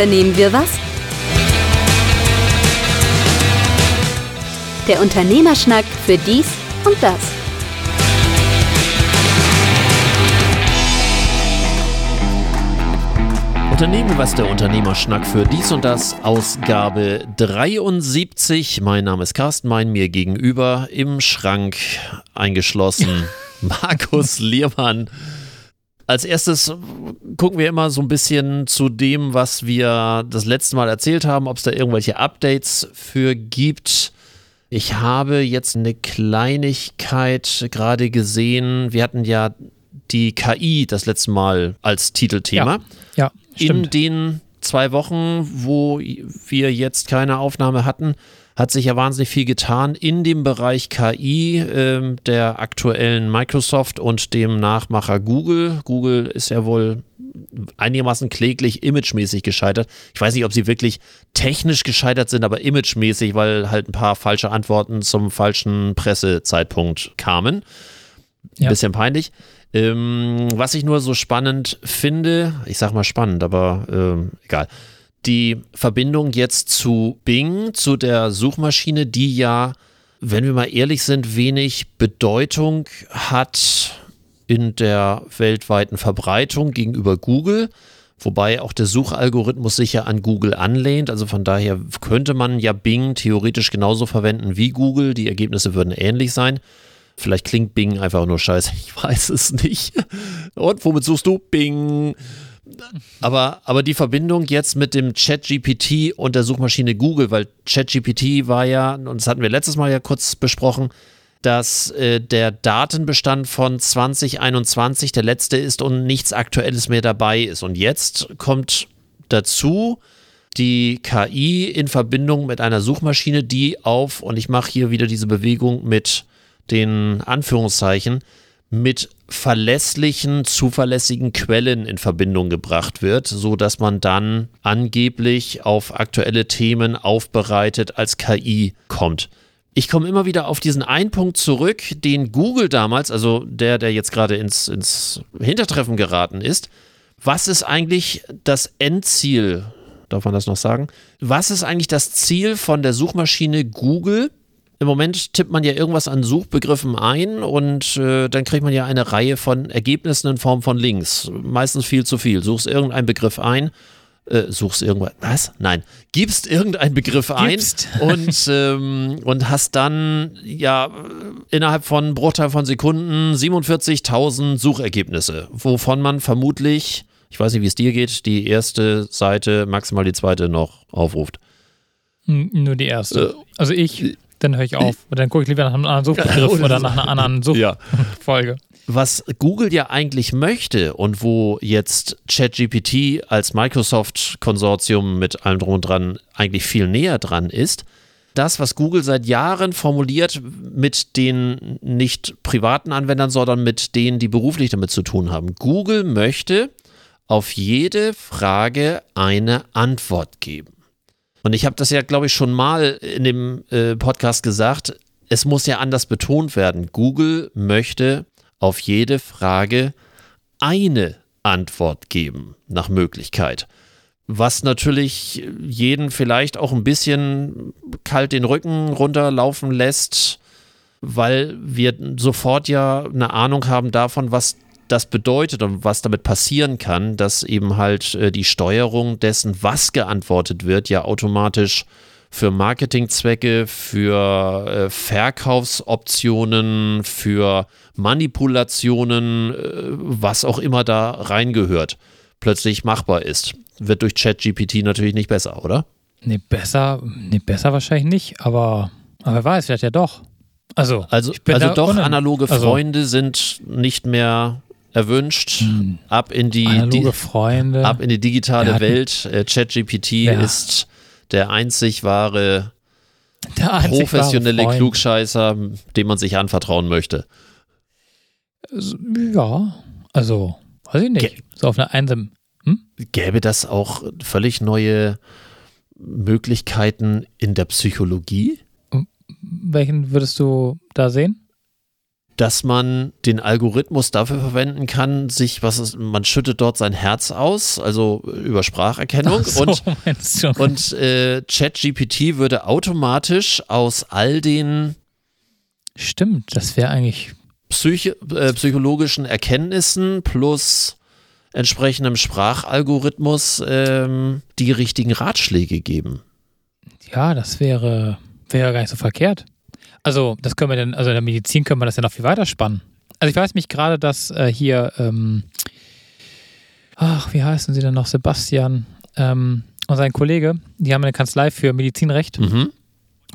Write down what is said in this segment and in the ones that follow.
unternehmen wir was? Der Unternehmerschnack für dies und das. Unternehmen, was der Unternehmerschnack für dies und das, Ausgabe 73. Mein Name ist Carsten Mein, mir gegenüber im Schrank eingeschlossen. Markus Liermann. Als erstes gucken wir immer so ein bisschen zu dem, was wir das letzte Mal erzählt haben, ob es da irgendwelche Updates für gibt. Ich habe jetzt eine Kleinigkeit gerade gesehen. Wir hatten ja die KI das letzte Mal als Titelthema. Ja, ja stimmt. In den zwei Wochen, wo wir jetzt keine Aufnahme hatten, hat sich ja wahnsinnig viel getan in dem Bereich KI äh, der aktuellen Microsoft und dem Nachmacher Google. Google ist ja wohl einigermaßen kläglich imagemäßig gescheitert. Ich weiß nicht, ob sie wirklich technisch gescheitert sind, aber imagemäßig, weil halt ein paar falsche Antworten zum falschen Pressezeitpunkt kamen. Ja. Bisschen peinlich. Ähm, was ich nur so spannend finde, ich sag mal spannend, aber ähm, egal. Die Verbindung jetzt zu Bing, zu der Suchmaschine, die ja, wenn wir mal ehrlich sind, wenig Bedeutung hat in der weltweiten Verbreitung gegenüber Google. Wobei auch der Suchalgorithmus sich ja an Google anlehnt. Also von daher könnte man ja Bing theoretisch genauso verwenden wie Google. Die Ergebnisse würden ähnlich sein. Vielleicht klingt Bing einfach nur scheiße. Ich weiß es nicht. Und womit suchst du? Bing. Aber, aber die Verbindung jetzt mit dem Chat-GPT und der Suchmaschine Google, weil Chat-GPT war ja, und das hatten wir letztes Mal ja kurz besprochen, dass äh, der Datenbestand von 2021 der letzte ist und nichts Aktuelles mehr dabei ist. Und jetzt kommt dazu die KI in Verbindung mit einer Suchmaschine, die auf, und ich mache hier wieder diese Bewegung mit den Anführungszeichen mit verlässlichen, zuverlässigen Quellen in Verbindung gebracht wird, so dass man dann angeblich auf aktuelle Themen aufbereitet als KI kommt. Ich komme immer wieder auf diesen einen Punkt zurück, den Google damals, also der, der jetzt gerade ins, ins Hintertreffen geraten ist. Was ist eigentlich das Endziel? Darf man das noch sagen? Was ist eigentlich das Ziel von der Suchmaschine Google, im Moment tippt man ja irgendwas an Suchbegriffen ein und äh, dann kriegt man ja eine Reihe von Ergebnissen in Form von Links. Meistens viel zu viel. Suchst irgendeinen Begriff ein, äh, suchst irgendwas. Was? Nein. Gibst irgendeinen Begriff ein und, ähm, und hast dann ja innerhalb von Bruchteil von Sekunden 47.000 Suchergebnisse, wovon man vermutlich, ich weiß nicht, wie es dir geht, die erste Seite, maximal die zweite noch aufruft. Nur die erste. Äh, also ich dann höre ich auf. Und dann gucke ich lieber nach einem anderen Suchbegriff oder, oder nach einer anderen Suchfolge. Ja. Was Google ja eigentlich möchte und wo jetzt ChatGPT als Microsoft-Konsortium mit allem drum und dran eigentlich viel näher dran ist, das, was Google seit Jahren formuliert mit den nicht privaten Anwendern, sondern mit denen, die beruflich damit zu tun haben. Google möchte auf jede Frage eine Antwort geben. Und ich habe das ja, glaube ich, schon mal in dem äh, Podcast gesagt. Es muss ja anders betont werden. Google möchte auf jede Frage eine Antwort geben, nach Möglichkeit. Was natürlich jeden vielleicht auch ein bisschen kalt den Rücken runterlaufen lässt, weil wir sofort ja eine Ahnung haben davon, was das bedeutet und was damit passieren kann, dass eben halt äh, die Steuerung dessen, was geantwortet wird, ja automatisch für Marketingzwecke, für äh, Verkaufsoptionen, für Manipulationen, äh, was auch immer da reingehört, plötzlich machbar ist. Wird durch ChatGPT natürlich nicht besser, oder? Nee, besser, nee, besser wahrscheinlich nicht, aber, aber wer weiß, vielleicht ja doch. Also, also, also doch, analoge also, Freunde sind nicht mehr erwünscht. Hm. Ab in die, die Freunde. ab in die digitale hatten, Welt. Äh, ChatGPT ja. ist der einzig wahre der einzig professionelle wahre Klugscheißer, dem man sich anvertrauen möchte. Ja, also weiß ich nicht. Gä so auf einer einsam. Hm? Gäbe das auch völlig neue Möglichkeiten in der Psychologie? Welchen würdest du da sehen? Dass man den Algorithmus dafür verwenden kann, sich, was ist, man schüttet dort sein Herz aus, also über Spracherkennung so, und, und äh, ChatGPT würde automatisch aus all den Stimmt, das wäre eigentlich. Psych äh, psychologischen Erkenntnissen plus entsprechendem Sprachalgorithmus ähm, die richtigen Ratschläge geben. Ja, das wäre, wäre gar nicht so verkehrt. Also, das können wir denn, also in der Medizin können wir das ja noch viel weiter spannen. Also ich weiß mich gerade, dass äh, hier, ähm, ach, wie heißen sie denn noch? Sebastian ähm, und sein Kollege, die haben eine Kanzlei für Medizinrecht Mhm.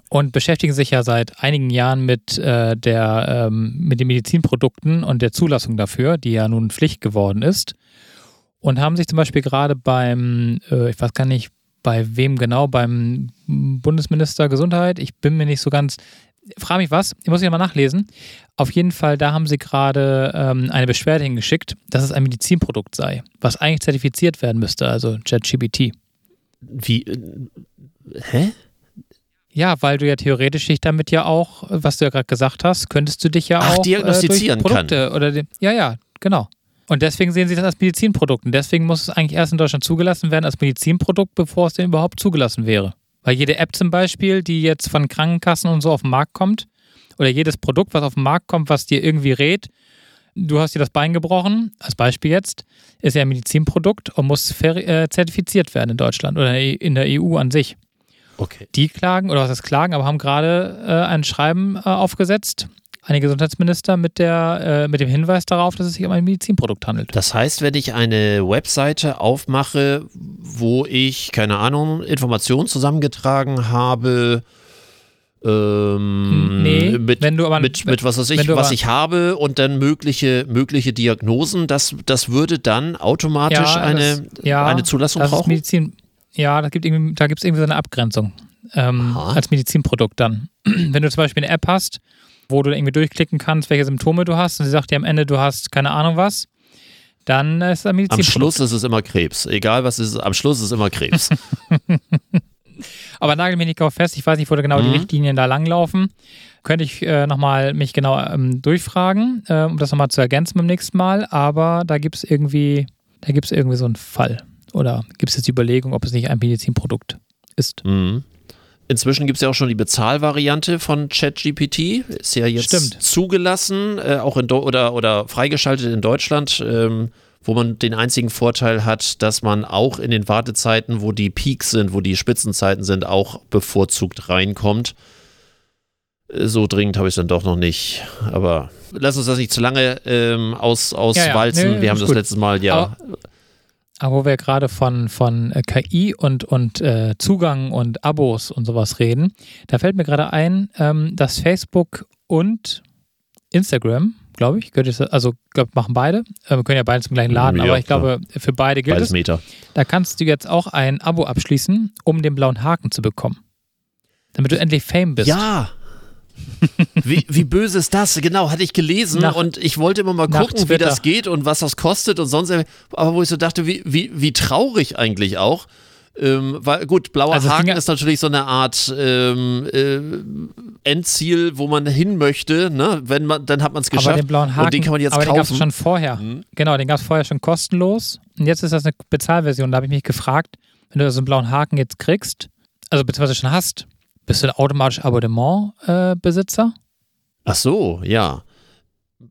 und beschäftigen sich ja seit einigen Jahren mit, äh, der, ähm, mit den Medizinprodukten und der Zulassung dafür, die ja nun Pflicht geworden ist. Und haben sich zum Beispiel gerade beim, äh, ich weiß gar nicht, bei wem genau, beim Bundesminister Gesundheit, ich bin mir nicht so ganz, frage mich was, ich muss ich mal nachlesen. Auf jeden Fall, da haben sie gerade ähm, eine Beschwerde hingeschickt, dass es ein Medizinprodukt sei, was eigentlich zertifiziert werden müsste, also ChatGPT. Wie? Äh, hä? Ja, weil du ja theoretisch dich damit ja auch, was du ja gerade gesagt hast, könntest du dich ja Ach, auch diagnostizieren äh, Produkte oder die, ja, ja, genau. Und deswegen sehen sie das als Medizinprodukt. Und deswegen muss es eigentlich erst in Deutschland zugelassen werden als Medizinprodukt, bevor es denn überhaupt zugelassen wäre. Weil jede App zum Beispiel, die jetzt von Krankenkassen und so auf den Markt kommt, oder jedes Produkt, was auf den Markt kommt, was dir irgendwie rät, du hast dir das Bein gebrochen, als Beispiel jetzt, ist ja ein Medizinprodukt und muss äh, zertifiziert werden in Deutschland oder in der EU an sich. Okay. Die klagen, oder was heißt klagen, aber haben gerade äh, ein Schreiben äh, aufgesetzt, einige Gesundheitsminister, mit, der, äh, mit dem Hinweis darauf, dass es sich um ein Medizinprodukt handelt. Das heißt, wenn ich eine Webseite aufmache, wo ich, keine Ahnung, Informationen zusammengetragen habe, ähm, Nee, mit, wenn du aber- mit, mit was weiß ich, was aber- ich habe und dann mögliche, mögliche Diagnosen, das, das würde dann automatisch eine, das, ja, eine Zulassung das brauchen? Medizin, ja, da gibt irgendwie, es irgendwie so eine Abgrenzung ähm, als Medizinprodukt dann. Wenn du zum Beispiel eine App hast, wo du irgendwie durchklicken kannst, welche Symptome du hast, und sie sagt dir am Ende, du hast keine Ahnung was, dann ist es ein Am Medizinprodukt. Schluss ist es immer Krebs. Egal was es ist, am Schluss ist es immer Krebs. Aber nagel mich nicht drauf fest, ich weiß nicht, wo da genau die Mhm. Richtlinien da langlaufen. Könnte ich äh, nochmal mich genau ähm, durchfragen, äh, um das nochmal zu ergänzen beim nächsten Mal. Aber da gibt es irgendwie, da gibt es irgendwie so einen Fall. Oder gibt es jetzt die Überlegung, ob es nicht ein Medizinprodukt ist? Mhm. Inzwischen gibt es ja auch schon die Bezahlvariante von ChatGPT. Ist ja jetzt Stimmt. zugelassen, äh, auch in Do oder, oder freigeschaltet in Deutschland, ähm, wo man den einzigen Vorteil hat, dass man auch in den Wartezeiten, wo die Peaks sind, wo die Spitzenzeiten sind, auch bevorzugt reinkommt. Äh, So dringend habe ich es dann doch noch nicht. Aber lass uns das nicht zu lange ähm, aus, auswalzen. Nee, Wir haben das gut. letztes Mal ja. Aber- Aber wo wir gerade von, von äh, KI und, und äh, Zugang und Abos und sowas reden, da fällt mir gerade ein, ähm, dass Facebook und Instagram, glaube ich, es- also glaub, machen beide. Äh, wir können ja beide zum gleichen Laden, Ja, aber ich glaube, für beide gilt beides es. Meter. Da kannst du jetzt auch ein Abo abschließen, um den blauen Haken zu bekommen. Damit du endlich Fame bist. Ja. Wie, wie böse ist das? Genau, hatte ich gelesen Nach- und ich wollte immer mal gucken, wie das geht und was das kostet und sonst. Aber wo ich so dachte, wie, wie, wie traurig eigentlich auch. Ähm, weil gut, blauer Also Haken ist natürlich so eine Art ähm, äh, Endziel, wo man hin möchte. Ne? Wenn man, dann hat man es geschafft. Aber den blauen Haken, und den kann man jetzt aber den gab es kaufen. schon vorher. Mhm. Genau, den gab es vorher schon kostenlos. Und jetzt ist das eine Bezahlversion. Da habe ich mich gefragt, wenn du so einen blauen Haken jetzt kriegst, also beziehungsweise schon hast, bist du ein automatisch Abonnement-Besitzer? Ach so, ja.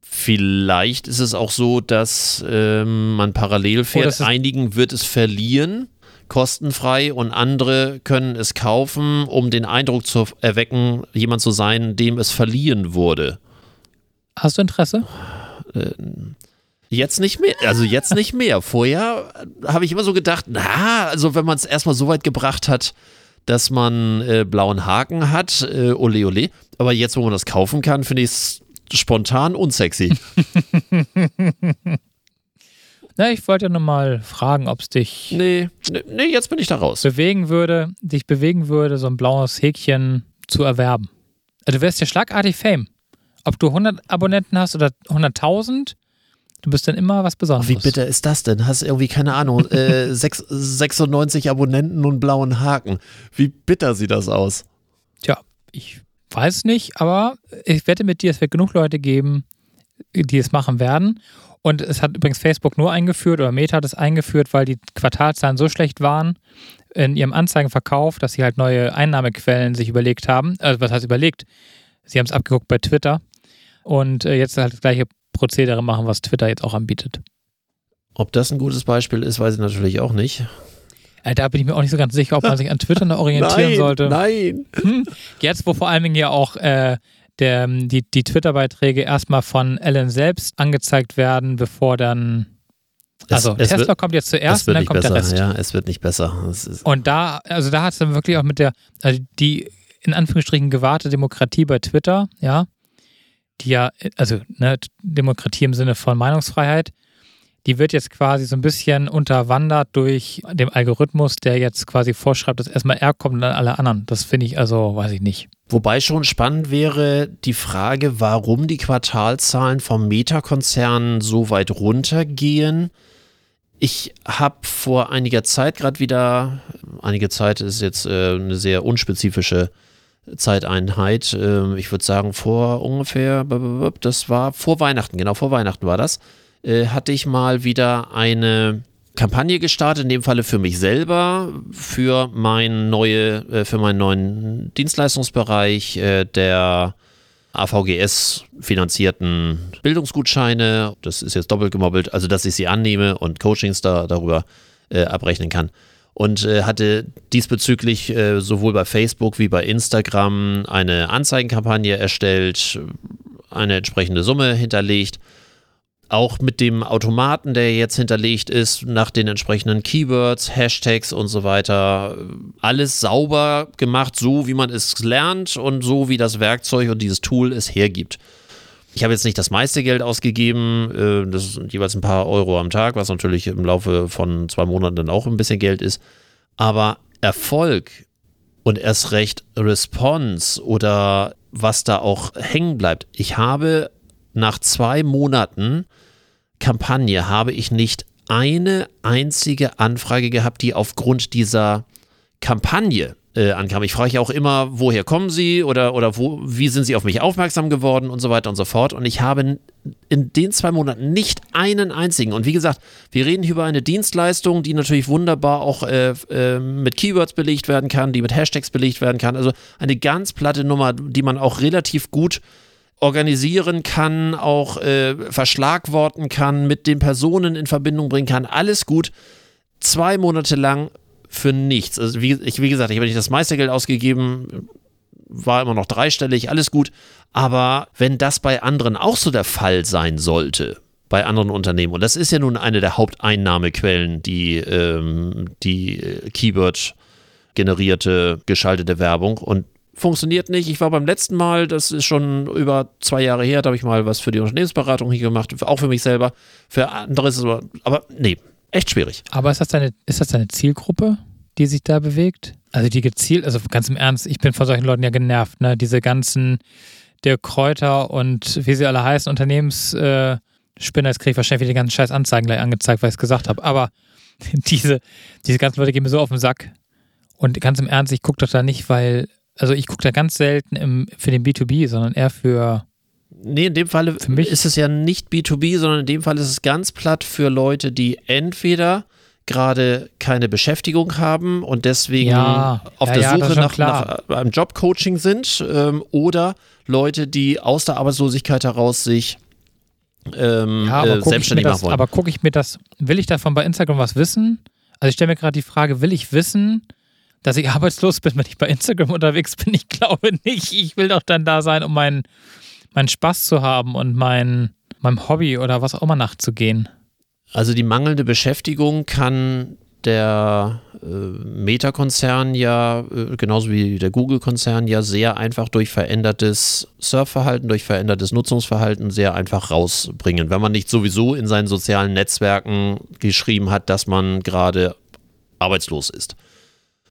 Vielleicht ist es auch so, dass ähm, man parallel fährt. das ist- Einigen wird es verliehen, kostenfrei, und andere können es kaufen, um den Eindruck zu erwecken, jemand zu sein, dem es verliehen wurde. Hast du Interesse? Jetzt nicht mehr, also jetzt nicht mehr. Vorher habe ich immer so gedacht, na, also wenn man es erstmal so weit gebracht hat, dass man äh, blauen Haken hat, äh, ole ole. Aber jetzt, wo man das kaufen kann, finde ich es spontan unsexy. Na, ich wollte ja nur mal fragen, ob es dich Nee, nee, nee, jetzt bin ich da raus. bewegen würde, dich bewegen würde, so ein blaues Häkchen zu erwerben. Also du wärst ja schlagartig Fame. Ob du 100 Abonnenten hast oder 100.000, du bist dann immer was Besonderes. Wie bitter ist das denn? Hast irgendwie, keine Ahnung, äh, sechs- 96 Abonnenten und blauen Haken. Wie bitter sieht das aus? Tja, ich weiß nicht, aber ich wette mit dir, es wird genug Leute geben, die es machen werden. Und es hat übrigens Facebook nur eingeführt oder Meta hat es eingeführt, weil die Quartalzahlen so schlecht waren in ihrem Anzeigenverkauf, dass sie halt neue Einnahmequellen sich überlegt haben. Also was heißt überlegt? Sie haben es abgeguckt bei Twitter und äh, jetzt halt das gleiche Prozedere machen, was Twitter jetzt auch anbietet. Ob das ein gutes Beispiel ist, weiß ich natürlich auch nicht. Äh, da bin ich mir auch nicht so ganz sicher, ob man sich an Twitter noch orientieren nein, sollte. Nein. Hm? Jetzt, wo vor allen Dingen ja auch äh, der, die, die Twitter-Beiträge erstmal von Ellen selbst angezeigt werden, bevor dann. Also es, es Tesla wird, kommt jetzt zuerst und dann kommt besser. der Rest. Ja, es wird nicht besser. und da, also da hat es dann wirklich auch mit der, also die in Anführungsstrichen gewahrte Demokratie bei Twitter, ja, die ja, also ne, Demokratie im Sinne von Meinungsfreiheit, die wird jetzt quasi so ein bisschen unterwandert durch den Algorithmus, der jetzt quasi vorschreibt, dass erstmal er kommt und dann alle anderen. Das finde ich also, weiß ich nicht. Wobei schon spannend wäre die Frage, warum die Quartalzahlen vom Meta-Konzern so weit runtergehen. Ich habe vor einiger Zeit gerade wieder, einige Zeit ist jetzt äh, eine sehr unspezifische Zeiteinheit, äh, ich würde sagen vor ungefähr, das war vor Weihnachten, genau vor Weihnachten war das, äh, hatte ich mal wieder eine Kampagne gestartet, in dem Falle für mich selber, für, mein neue, äh, für meinen neuen Dienstleistungsbereich äh, der AVGS finanzierten Bildungsgutscheine. Das ist jetzt doppelt gemobbelt, also dass ich sie annehme und Coachings da, darüber abrechnen kann. Und äh, hatte diesbezüglich äh, sowohl bei Facebook wie bei Instagram eine Anzeigenkampagne erstellt, eine entsprechende Summe hinterlegt auch mit dem Automaten, der jetzt hinterlegt ist, nach den entsprechenden Keywords, Hashtags und so weiter, alles sauber gemacht, so wie man es lernt und so wie das Werkzeug und dieses Tool es hergibt. Ich habe jetzt nicht das meiste Geld ausgegeben, äh, das sind jeweils ein paar Euro am Tag, was natürlich im Laufe von zwei Monaten dann auch ein bisschen Geld ist. Aber Erfolg und erst recht Response oder was da auch hängen bleibt. Ich habe nach zwei Monaten Kampagne habe ich nicht eine einzige Anfrage gehabt, die aufgrund dieser Kampagne äh, ankam. Ich frage ja auch immer, woher kommen Sie oder, oder wo, wie sind Sie auf mich aufmerksam geworden und so weiter und so fort. Und ich habe in den zwei Monaten nicht einen einzigen. Und wie gesagt, wir reden hier über eine Dienstleistung, die natürlich wunderbar auch äh, äh, mit Keywords belegt werden kann, die mit Hashtags belegt werden kann. Also eine ganz platte Nummer, die man auch relativ gut organisieren kann, auch äh, verschlagworten kann, mit den Personen in Verbindung bringen kann. Alles gut. Zwei Monate lang für nichts. Also wie, ich, wie gesagt, ich habe nicht das meiste Geld ausgegeben, war immer noch dreistellig, alles gut. Aber wenn das bei anderen auch so der Fall sein sollte, bei anderen Unternehmen, und das ist ja nun eine der Haupteinnahmequellen, die, ähm, die äh, Keyword generierte, geschaltete Werbung. Und funktioniert nicht. Ich war beim letzten Mal, das ist schon über zwei Jahre her, da habe ich mal was für die Unternehmensberatung hier gemacht, auch für mich selber. Für andere ist es aber, aber nee, echt schwierig. Aber ist das deine, ist das deine Zielgruppe, die sich da bewegt? Also die gezielt, also ganz im Ernst, ich bin von solchen Leuten ja genervt, ne? Diese ganzen der Kräuter und wie sie alle heißen, Unternehmensspinner, äh, jetzt kriege ich wahrscheinlich die ganzen scheiß Anzeigen gleich angezeigt, weil ich es gesagt habe. Aber diese, diese ganzen Leute gehen mir so auf den Sack. Und ganz im Ernst, ich gucke doch da nicht, weil also ich gucke da ganz selten im, für den B2B, sondern eher für. Nee, in dem Fall ist es ja nicht B2B, sondern in dem Fall ist es ganz platt für Leute, die entweder gerade keine Beschäftigung haben und deswegen ja, auf ja, der ja, Suche nach, nach, einem Jobcoaching sind ähm, oder Leute, die aus der Arbeitslosigkeit heraus sich ähm, äh, selbstständig das, machen wollen. Aber gucke ich mir das, will ich davon bei Instagram was wissen? Also ich stelle mir gerade die Frage, will ich wissen, dass ich arbeitslos bin, wenn ich bei Instagram unterwegs bin. Ich glaube nicht. Ich will doch dann da sein, um meinen, meinen Spaß zu haben und mein, meinem Hobby oder was auch immer nachzugehen. Also die mangelnde Beschäftigung kann der äh, Meta-Konzern ja, äh, genauso wie der Google-Konzern, ja sehr einfach durch verändertes Surfverhalten, durch verändertes Nutzungsverhalten sehr einfach rausbringen. Wenn man nicht sowieso in seinen sozialen Netzwerken geschrieben hat, dass man gerade arbeitslos ist.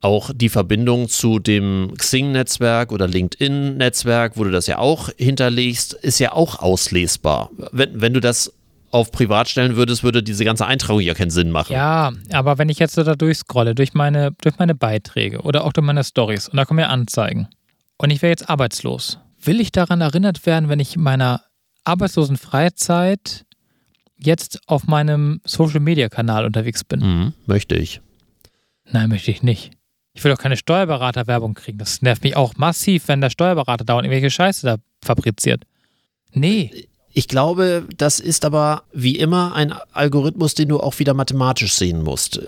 Auch die Verbindung zu dem Xing-Netzwerk oder LinkedIn-Netzwerk, wo du das ja auch hinterlegst, ist ja auch auslesbar. Wenn, wenn du das auf privat stellen würdest, würde diese ganze Eintragung ja keinen Sinn machen. Ja, aber wenn ich jetzt so da durchscrolle, durch meine, durch meine Beiträge oder auch durch meine Stories und da kommen ja Anzeigen und ich wäre jetzt arbeitslos, will ich daran erinnert werden, wenn ich meiner Arbeitslosenfreizeit jetzt auf meinem Social-Media-Kanal unterwegs bin. Mhm, möchte ich. Nein, möchte ich nicht. Ich will auch keine Steuerberater-Werbung kriegen. Das nervt mich auch massiv, wenn der Steuerberater dauernd irgendwelche Scheiße da fabriziert. Nee. Ich glaube, das ist aber wie immer ein Algorithmus, den du auch wieder mathematisch sehen musst.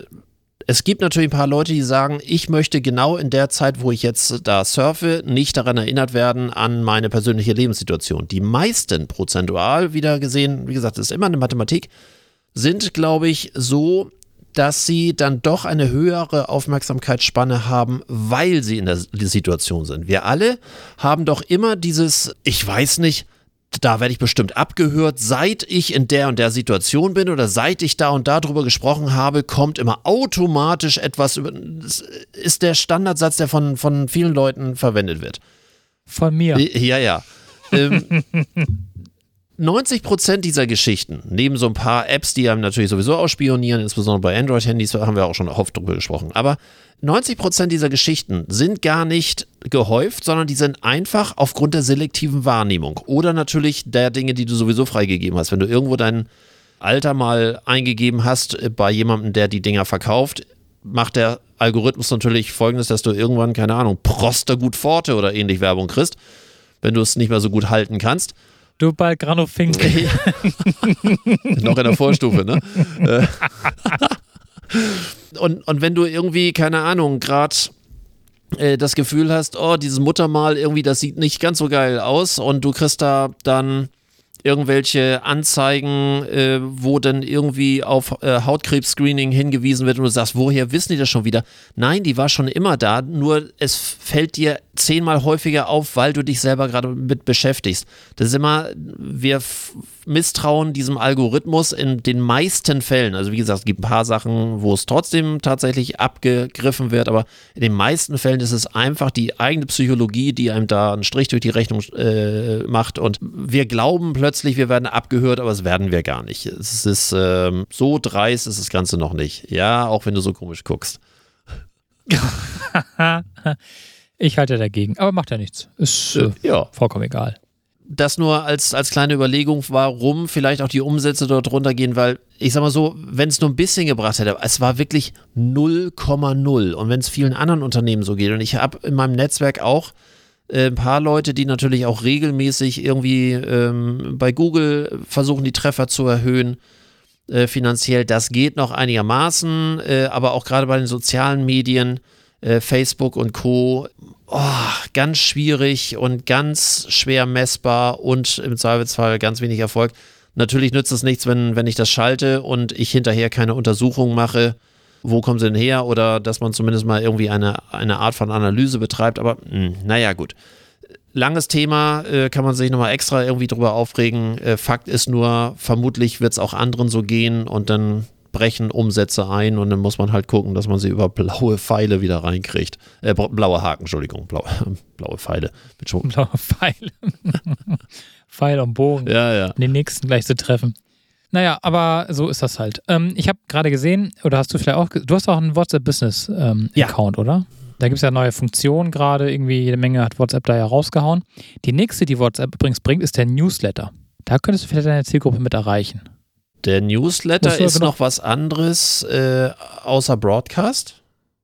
Es gibt natürlich ein paar Leute, die sagen, ich möchte genau in der Zeit, wo ich jetzt da surfe, nicht daran erinnert werden an meine persönliche Lebenssituation. Die meisten prozentual wieder gesehen, wie gesagt, das ist immer eine Mathematik, sind, glaube ich, so, dass sie dann doch eine höhere Aufmerksamkeitsspanne haben, weil sie in der Situation sind. Wir alle haben doch immer dieses, ich weiß nicht, da werde ich bestimmt abgehört, seit ich in der und der Situation bin oder seit ich da und da drüber gesprochen habe, kommt immer automatisch etwas über. Das ist der Standardsatz, der von, von vielen Leuten verwendet wird. Von mir. Ja, ja. ähm, 90 Prozent dieser Geschichten, neben so ein paar Apps, die einem natürlich sowieso ausspionieren, insbesondere bei Android-Handys, haben wir auch schon oft drüber gesprochen, aber 90 Prozent dieser Geschichten sind gar nicht gehäuft, sondern die sind einfach aufgrund der selektiven Wahrnehmung oder natürlich der Dinge, die du sowieso freigegeben hast. Wenn du irgendwo dein Alter mal eingegeben hast äh, bei jemandem, der die Dinger verkauft, macht der Algorithmus natürlich folgendes, dass du irgendwann, keine Ahnung, Prostergut Forte oder ähnlich Werbung kriegst, wenn du es nicht mehr so gut halten kannst. Du bei Granofink. Noch in der Vorstufe, ne? Äh. und, und wenn du irgendwie, keine Ahnung, gerade äh, das Gefühl hast, oh, dieses Muttermal irgendwie, das sieht nicht ganz so geil aus und du kriegst da dann irgendwelche Anzeigen, äh, wo dann irgendwie auf äh, Hautkrebs-Screening hingewiesen wird und du sagst, woher wissen die das schon wieder? Nein, die war schon immer da, nur es fällt dir zehnmal häufiger auf, weil du dich selber gerade mit beschäftigst. Das ist immer, wir misstrauen diesem Algorithmus in den meisten Fällen. Also wie gesagt, es gibt ein paar Sachen, wo es trotzdem tatsächlich abgegriffen wird, aber in den meisten Fällen ist es einfach die eigene Psychologie, die einem da einen Strich durch die Rechnung äh, macht und wir glauben plötzlich, wir werden abgehört, aber es werden wir gar nicht. Es ist ähm, so dreist ist das Ganze noch nicht. Ja, auch wenn du so komisch guckst. Ich halte dagegen, aber macht ja nichts. Ist äh, ja. vollkommen egal. Das nur als, als kleine Überlegung, warum vielleicht auch die Umsätze dort runtergehen, weil ich sag mal so, wenn es nur ein bisschen gebracht hätte, es war wirklich 0,0 und wenn es vielen anderen Unternehmen so geht und ich habe in meinem Netzwerk auch äh, ein paar Leute, die natürlich auch regelmäßig irgendwie ähm, bei Google versuchen, die Treffer zu erhöhen, äh, finanziell, das geht noch einigermaßen, äh, aber auch gerade bei den sozialen Medien, äh, Facebook und Co. Oh, ganz schwierig und ganz schwer messbar und im Zweifelsfall ganz wenig Erfolg. Natürlich nützt es nichts, wenn, wenn ich das schalte und ich hinterher keine Untersuchung mache, wo kommen sie denn her oder dass man zumindest mal irgendwie eine, eine Art von Analyse betreibt. Aber mh, hm, naja, gut. Langes Thema, äh, kann man sich nochmal extra irgendwie drüber aufregen. Äh, Fakt ist nur, vermutlich wird es auch anderen so gehen und dann brechen Umsätze ein und dann muss man halt gucken, dass man sie über blaue Pfeile wieder reinkriegt. Äh, blaue Haken, Entschuldigung, blaue, blaue Pfeile. Blaue Pfeile. Pfeil am Bogen. Ja, ja. Den nächsten gleich zu treffen. Naja, aber so ist das halt. Ähm, ich habe gerade gesehen, oder hast du vielleicht auch, du hast auch einen WhatsApp-Business-Account, ähm, ja. oder? Da gibt es ja neue Funktionen gerade, irgendwie jede Menge hat WhatsApp da ja rausgehauen. Die nächste, die WhatsApp übrigens bringt, ist der Newsletter. Da könntest du vielleicht deine Zielgruppe mit erreichen. Der Newsletter ist genau noch was anderes äh, außer Broadcast?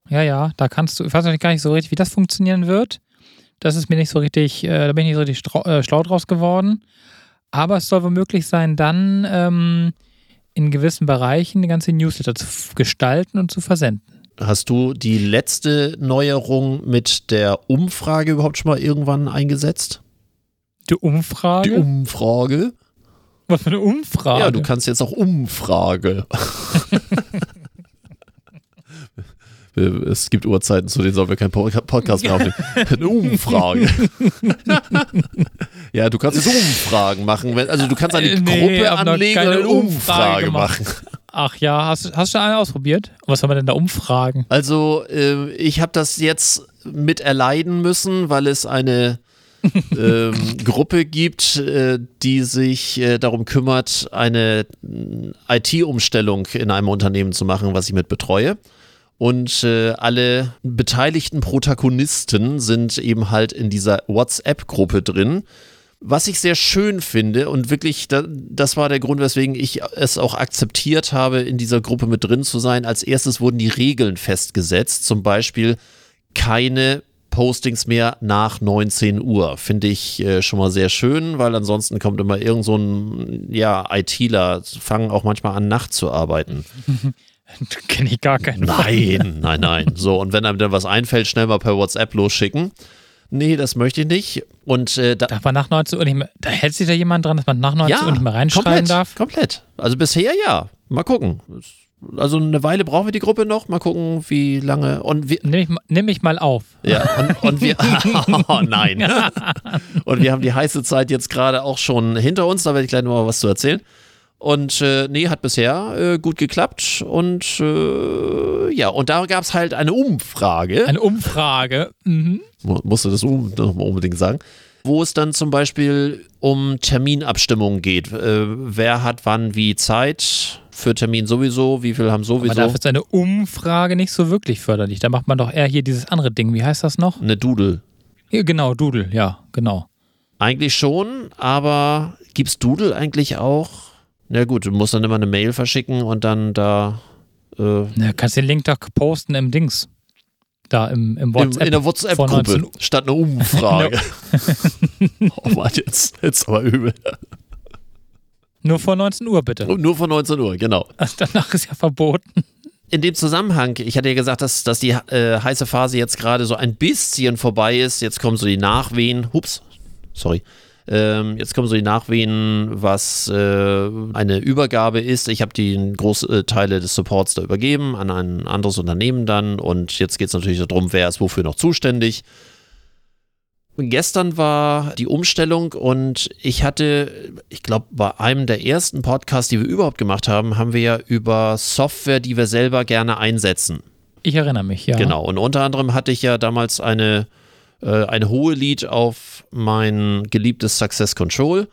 Ja, ja, da kannst du, ich weiß noch gar nicht so richtig, wie das funktionieren wird. Das ist mir nicht so richtig, äh, da bin ich nicht so richtig äh, schlau draus geworden. Aber es soll womöglich sein, dann ähm, in gewissen Bereichen die ganze Newsletter zu gestalten und zu versenden. Hast du die letzte Neuerung mit der Umfrage überhaupt schon mal irgendwann eingesetzt? Die Umfrage? Die Umfrage? Was für eine Umfrage? Ja, du kannst jetzt auch Umfrage. es gibt Uhrzeiten, zu denen sollen wir keinen Podcast mehr aufnehmen. Eine Umfrage. ja, du kannst jetzt Umfragen machen. Also du kannst eine nee, Gruppe anlegen und eine Umfrage, Umfrage machen. Ach ja, hast, hast du eine ausprobiert? Was haben wir denn da umfragen? Also, äh, ich habe das jetzt mit erleiden müssen, weil es eine ähm, Gruppe gibt, äh, die sich äh, darum kümmert, eine äh, IT-Umstellung in einem Unternehmen zu machen, was ich mit betreue. Und äh, alle beteiligten Protagonisten sind eben halt in dieser WhatsApp-Gruppe drin. Was ich sehr schön finde und wirklich, das war der Grund, weswegen ich es auch akzeptiert habe, in dieser Gruppe mit drin zu sein. Als erstes wurden die Regeln festgesetzt, zum Beispiel keine Postings mehr nach 19 Uhr. Finde ich äh, schon mal sehr schön, weil ansonsten kommt immer irgend so ein, ja, ITler, fangen auch manchmal an, nachts zu arbeiten. Kenne ich gar keinen. Nein, nein, nein. So, und wenn einem dann was einfällt, schnell mal per WhatsApp losschicken. Nee, das möchte ich nicht. Und äh, da darf man nach 19 Uhr nicht mehr, da hält sich da jemand dran, dass man nach 19 ja, Uhr nicht mehr reinschreiben komplett, darf? Komplett. Also bisher ja. Mal gucken also eine Weile brauchen wir die Gruppe noch. Mal gucken, wie lange. Und wir, nimm, ich, nimm mich mal auf. Ja, und, und wir. oh nein. und wir haben die heiße Zeit jetzt gerade auch schon hinter uns. Da werde ich gleich noch mal was zu erzählen. Und äh, nee, hat bisher äh, gut geklappt. Und äh, ja, und da gab es halt eine Umfrage. Eine Umfrage. Mhm. Musste das um, unbedingt sagen. Wo es dann zum Beispiel um Terminabstimmungen geht. Äh, wer hat wann wie Zeit? Für Termin sowieso, wie viel haben sowieso. Aber dafür ist eine Umfrage nicht so wirklich förderlich. Da macht man doch eher hier dieses andere Ding. Wie heißt das noch? Eine Doodle. Ja, genau, Doodle, ja, genau. Eigentlich schon, aber gibt es Doodle eigentlich auch? Na gut, du musst dann immer eine Mail verschicken und dann da. Äh Na, kannst den Link doch posten im Dings. Da im, im WhatsApp. In, in der WhatsApp-Gruppe statt eine Umfrage. oh Mann, jetzt, jetzt aber übel. Nur vor 19 Uhr, bitte. Nur vor 19 Uhr, genau. Also danach ist ja verboten. In dem Zusammenhang, ich hatte ja gesagt, dass, dass die äh, heiße Phase jetzt gerade so ein bisschen vorbei ist. Jetzt kommen so die Nachwehen. Hups, sorry. Ähm, jetzt kommen so die Nachwehen, was äh, eine Übergabe ist. Ich habe die Großteile des Supports da übergeben an ein anderes Unternehmen dann und jetzt geht es natürlich darum, wer ist wofür noch zuständig. Gestern war die Umstellung und ich hatte, ich glaube, bei einem der ersten Podcasts, die wir überhaupt gemacht haben, haben wir ja über Software, die wir selber gerne einsetzen. Ich erinnere mich, ja. Genau. Und unter anderem hatte ich ja damals eine, äh, eine hohe Lied auf mein geliebtes Success Control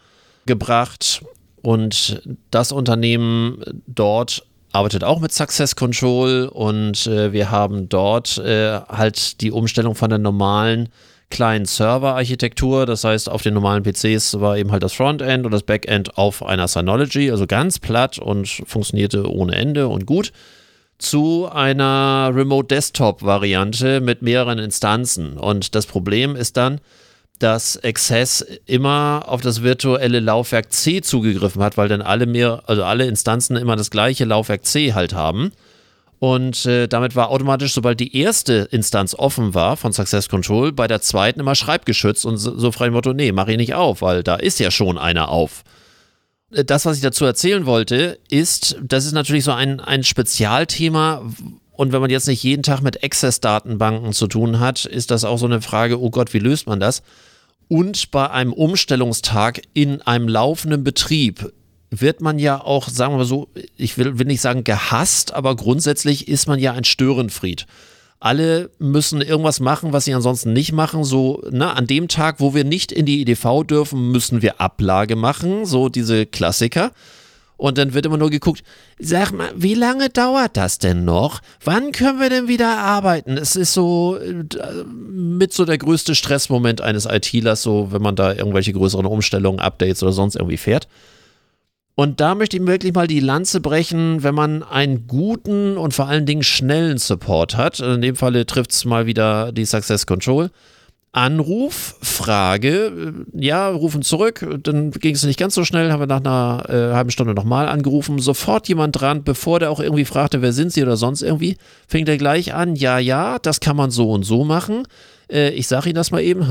gebracht. Und das Unternehmen dort arbeitet auch mit Success Control und äh, wir haben dort äh, halt die Umstellung von der normalen kleinen Server-Architektur. Das heißt, auf den normalen PCs war eben halt das Frontend und das Backend auf einer Synology, also ganz platt und funktionierte ohne Ende und gut, zu einer Remote Desktop-Variante mit mehreren Instanzen. Und das Problem ist dann, dass Access immer auf das virtuelle Laufwerk C zugegriffen hat, weil dann alle mehr, also alle Instanzen immer das gleiche Laufwerk C halt haben. Und äh, damit war automatisch, sobald die erste Instanz offen war von Success Control, bei der zweiten immer schreibgeschützt und so, so frei dem Motto, nee, mach ich nicht auf, weil da ist ja schon einer auf. Äh, das, was ich dazu erzählen wollte, ist, das ist natürlich so ein, ein Spezialthema. Und wenn man jetzt nicht jeden Tag mit Access-Datenbanken zu tun hat, ist das auch so eine Frage, oh Gott, wie löst man das? Und bei einem Umstellungstag in einem laufenden Betrieb wird man ja auch, sagen wir so, ich will, will nicht sagen gehasst, aber grundsätzlich ist man ja ein Störenfried. Alle müssen irgendwas machen, was sie ansonsten nicht machen. So, ne, an dem Tag, wo wir nicht in die EDV dürfen, müssen wir Ablage machen. So diese Klassiker. Und dann wird immer nur geguckt, sag mal, wie lange dauert das denn noch? Wann können wir denn wieder arbeiten? Es ist so äh, mit so der größte Stressmoment eines ITlers, so wenn man da irgendwelche größeren Umstellungen, Updates oder sonst irgendwie fährt. Und da möchte ich wirklich mal die Lanze brechen, wenn man einen guten und vor allen Dingen schnellen Support hat. In dem Falle trifft es mal wieder die Success Control. Anruf, Frage, äh, ja, rufen zurück, dann ging es nicht ganz so schnell, haben wir nach einer äh, halben Stunde nochmal angerufen, sofort jemand dran, bevor der auch irgendwie fragte, wer sind Sie oder sonst irgendwie, fängt er gleich an, ja, ja, das kann man so und so machen. Äh, ich sage Ihnen das mal eben,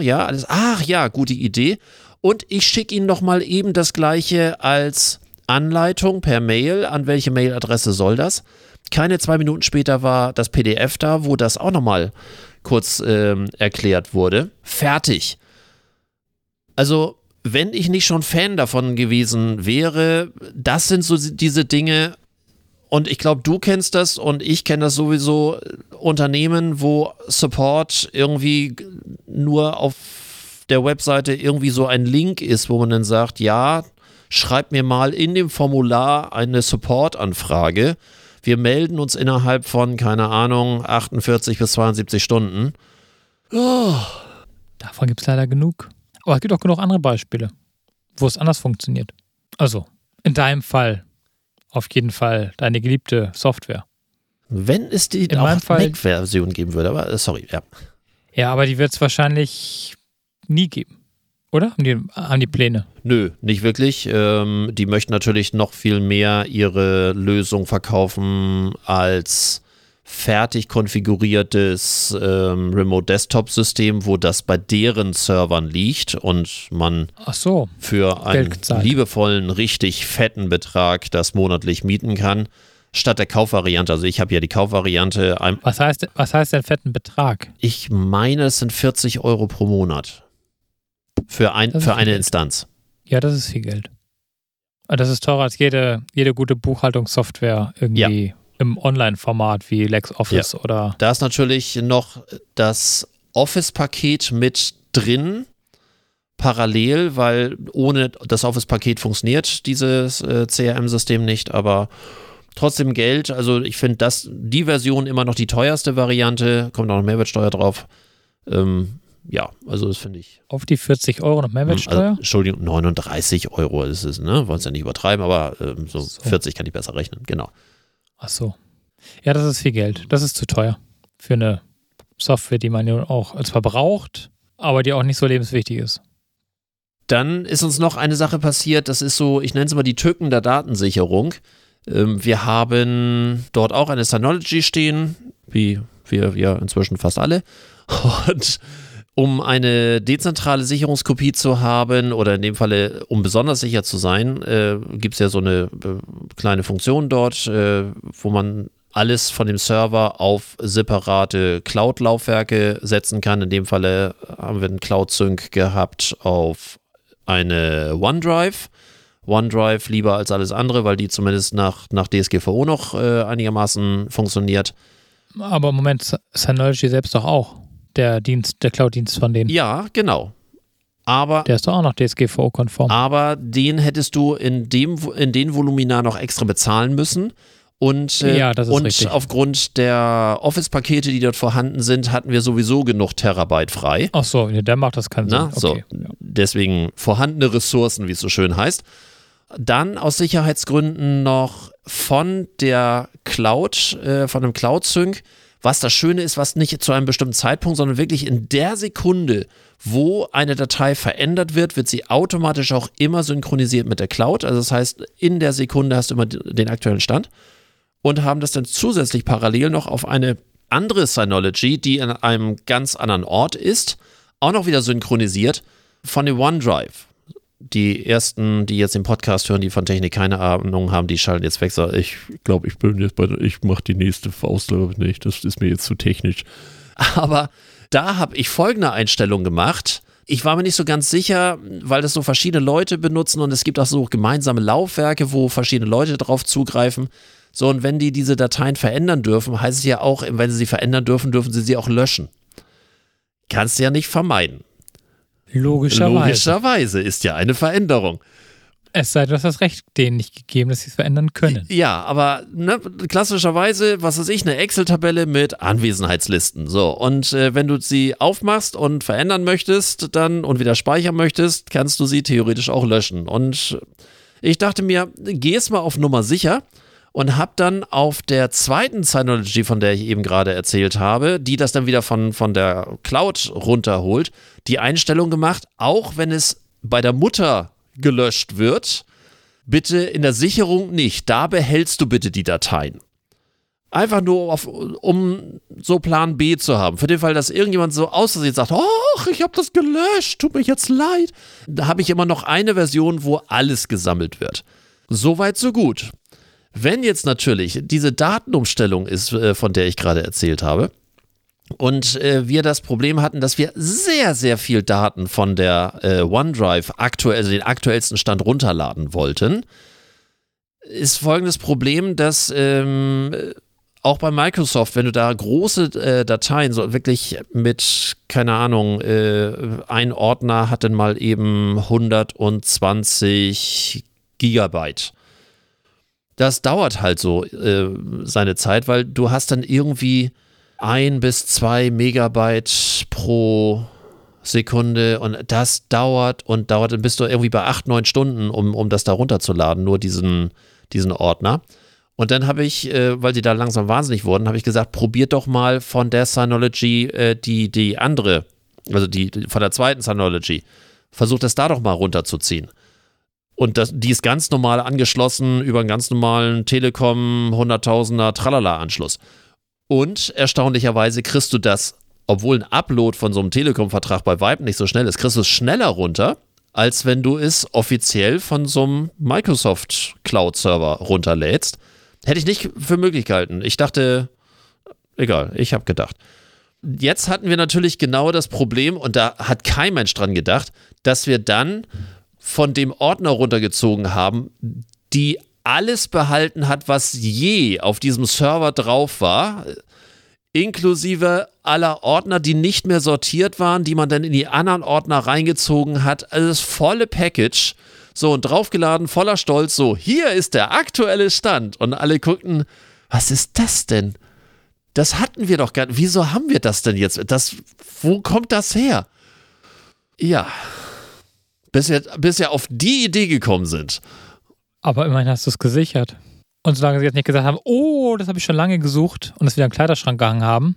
ja, alles, ach ja, gute Idee. Und ich schicke Ihnen nochmal eben das gleiche als Anleitung per Mail. An welche Mailadresse soll das? Keine zwei Minuten später war das PDF da, wo das auch nochmal kurz ähm, erklärt wurde. Fertig. Also, wenn ich nicht schon Fan davon gewesen wäre, das sind so diese Dinge, und ich glaube, du kennst das und ich kenne das sowieso, Unternehmen, wo Support irgendwie nur auf der Webseite irgendwie so ein Link ist, wo man dann sagt, ja, schreib mir mal in dem Formular eine Support-Anfrage. Wir melden uns innerhalb von, keine Ahnung, 48 bis 72 Stunden. Oh. Davon gibt es leider genug. Aber es gibt auch genug andere Beispiele, wo es anders funktioniert. Also, in deinem Fall auf jeden Fall deine geliebte Software. Wenn es die Mac-Version geben würde, aber äh, sorry, ja. Ja, aber die wird es wahrscheinlich nie geben. Oder? Haben die, haben die Pläne? Nö, nicht wirklich. Ähm, die möchten natürlich noch viel mehr ihre Lösung verkaufen als fertig konfiguriertes ähm, Remote Desktop System, wo das bei deren Servern liegt und man so. für einen liebevollen, richtig fetten Betrag das monatlich mieten kann, statt der Kaufvariante. Also ich habe ja die Kaufvariante, Was heißt, was heißt denn fetten Betrag? ich meine, es sind 40 Euro pro Monat für, ein, Das für eine. Instanz. Ja, das ist viel Geld. Aber Das ist teurer als jede, jede gute Buchhaltungssoftware irgendwie im Online-Format wie LexOffice oder. Da ist natürlich noch das Office-Paket mit drin, parallel, weil ohne das Office-Paket funktioniert dieses äh, CRM-System nicht, aber trotzdem Geld. Also ich finde das, die Version immer noch die teuerste Variante, kommt auch noch Mehrwertsteuer drauf. Ähm, ja, also das finde ich. Auf die 40 Euro noch Mehrwertsteuer? Also, Entschuldigung, 39 Euro ist es, ne? Wollen es ja nicht übertreiben, aber ähm, so, So. 40 kann ich besser rechnen, genau. Ach so. Ja, das ist viel Geld. Das ist zu teuer für eine Software, die man ja auch zwar braucht, aber die auch nicht so lebenswichtig ist. Dann ist uns noch eine Sache passiert, das ist so, ich nenne es mal die Tücken der Datensicherung. Ähm, wir haben dort auch eine Synology stehen, wie wir ja inzwischen fast alle. Und um eine dezentrale Sicherungskopie zu haben, oder in dem Falle, um besonders sicher zu sein, äh, gibt es ja so eine äh, kleine Funktion dort, äh, wo man alles von dem Server auf separate Cloud-Laufwerke setzen kann. In dem Falle haben wir einen Cloud-Sync gehabt auf eine OneDrive. OneDrive lieber als alles andere, weil die zumindest nach, nach DSGVO noch äh, einigermaßen funktioniert. Aber Moment, Sy- Synology selbst doch auch. Der Dienst, der Cloud-Dienst von denen. Ja, genau. Aber, Der ist doch auch noch DSGVO-konform. aber den hättest du in, dem, in den Volumina noch extra bezahlen müssen. Und, äh, Ja, das ist und richtig. aufgrund der Office-Pakete, die dort vorhanden sind, hatten wir sowieso genug Terabyte frei. Ach so, nee, der macht das keinen Sinn. Na, so, Okay. Ja. deswegen vorhandene Ressourcen, wie es so schön heißt. Dann aus Sicherheitsgründen noch von der Cloud, äh, von einem Cloud-Sync, was das Schöne ist, was nicht zu einem bestimmten Zeitpunkt, sondern wirklich in der Sekunde, wo eine Datei verändert wird, wird sie automatisch auch immer synchronisiert mit der Cloud. Also das heißt, in der Sekunde hast du immer den aktuellen Stand und haben das dann zusätzlich parallel noch auf eine andere Synology, die an einem ganz anderen Ort ist, auch noch wieder synchronisiert von dem OneDrive. Die ersten, die jetzt den Podcast hören, die von Technik keine Ahnung haben, die schalten jetzt weg. So, ich glaube, ich bin jetzt bei, ich mache die nächste Auslage nicht. Das ist mir jetzt zu technisch. Aber da habe ich folgende Einstellung gemacht. Ich war mir nicht so ganz sicher, weil das so verschiedene Leute benutzen und es gibt auch so gemeinsame Laufwerke, wo verschiedene Leute drauf zugreifen. So, und wenn die diese Dateien verändern dürfen, heißt es ja auch, wenn sie sie verändern dürfen, dürfen sie sie auch löschen. Kannst du ja nicht vermeiden. Logischerweise. Logischerweise ist ja eine Veränderung. Es sei denn, du hast das Recht denen nicht gegeben, dass sie es verändern können. Ja, aber ne, klassischerweise, was weiß ich, eine Excel-Tabelle mit Anwesenheitslisten. So, und äh, wenn du sie aufmachst und verändern möchtest, dann und wieder speichern möchtest, kannst du sie theoretisch auch löschen. Und ich dachte mir, geh es mal auf Nummer sicher und hab dann auf der zweiten Synology, von der ich eben gerade erzählt habe, die das dann wieder von, von der Cloud runterholt, die Einstellung gemacht, auch wenn es bei der Mutter gelöscht wird, bitte in der Sicherung nicht. Da behältst du bitte die Dateien. Einfach nur, auf, um so Plan B zu haben. Für den Fall, dass irgendjemand so aus Versehen sagt, ach, ich habe das gelöscht, tut mir jetzt leid. Da habe ich immer noch eine Version, wo alles gesammelt wird. Soweit, so gut. Wenn jetzt natürlich diese Datenumstellung ist, äh, von der ich gerade erzählt habe, und äh, wir das Problem hatten, dass wir sehr, sehr viel Daten von der äh, OneDrive aktuell, also den aktuellsten Stand runterladen wollten, ist folgendes Problem, dass ähm, auch bei Microsoft, wenn du da große äh, Dateien, so wirklich mit, keine Ahnung, äh, ein Ordner hat dann mal eben 120 Gigabyte. Das dauert halt so äh, seine Zeit, weil du hast dann irgendwie ein bis zwei Megabyte pro Sekunde und das dauert und dauert, dann bist du irgendwie bei acht, neun Stunden, um, um das da runterzuladen, nur diesen, diesen Ordner. Und dann habe ich, äh, weil sie da langsam wahnsinnig wurden, habe ich gesagt, probiert doch mal von der Synology äh, die, die andere, also die, die von der zweiten Synology. Versucht das da doch mal runterzuziehen. Und das, die ist ganz normal angeschlossen über einen ganz normalen Telekom 100.000er Tralala-Anschluss. Und erstaunlicherweise kriegst du das, obwohl ein Upload von so einem Telekom-Vertrag bei Vibe nicht so schnell ist, kriegst du es schneller runter, als wenn du es offiziell von so einem Microsoft Cloud-Server runterlädst. Hätte ich nicht für möglich gehalten. Ich dachte, egal, ich habe gedacht. Jetzt hatten wir natürlich genau das Problem, und da hat kein Mensch dran gedacht, dass wir dann von dem Ordner runtergezogen haben, die alles behalten hat, was je auf diesem Server drauf war, inklusive aller Ordner, die nicht mehr sortiert waren, die man dann in die anderen Ordner reingezogen hat. Also das volle Package. So, und draufgeladen, voller Stolz, so, hier ist der aktuelle Stand. Und alle guckten, was ist das denn? Das hatten wir doch gar nicht. Wieso haben wir das denn jetzt? Das, wo kommt das her? Ja. Bis wir, bis wir auf die Idee gekommen sind. Aber immerhin hast du es gesichert. Und solange sie jetzt nicht gesagt haben, oh, das habe ich schon lange gesucht und es wieder im Kleiderschrank gehangen haben,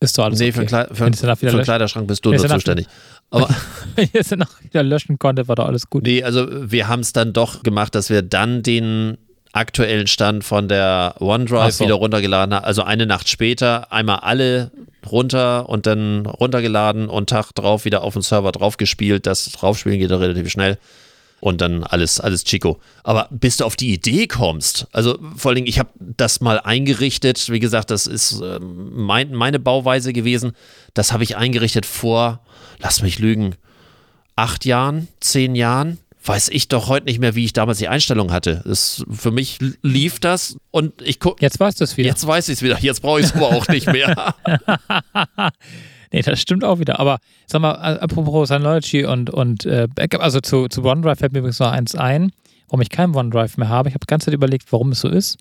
ist doch alles nee, okay. für, den Kle für, danach wieder für den. Kleiderschrank bist du nur zuständig. Aber Wenn ich es danach wieder löschen konnte, war doch alles gut. nee, also wir haben es dann doch gemacht, dass wir dann den aktuellen Stand von der OneDrive so. wieder runtergeladen haben. Also eine Nacht später einmal alle runter und dann runtergeladen und Tag drauf wieder auf den Server draufgespielt. Das Draufspielen geht ja relativ schnell. Und dann alles, alles Chico. Aber bis du auf die Idee kommst, also vor allen Dingen, ich habe das mal eingerichtet. Wie gesagt, das ist ähm, mein, meine Bauweise gewesen. Das habe ich eingerichtet vor, lass mich lügen, acht Jahren, zehn Jahren. Weiß ich doch heute nicht mehr, wie ich damals die Einstellung hatte. Das, für mich lief das und ich gucke. Jetzt weißt du es wieder. Jetzt weiß ich es wieder. Jetzt brauche ich es aber auch nicht mehr. Nee, das stimmt auch wieder. Aber sag mal, apropos Synology und, und äh, Backup, also zu, zu OneDrive fällt mir übrigens noch eins ein, warum ich keinen OneDrive mehr habe. Ich habe die ganze Zeit überlegt, warum es so ist.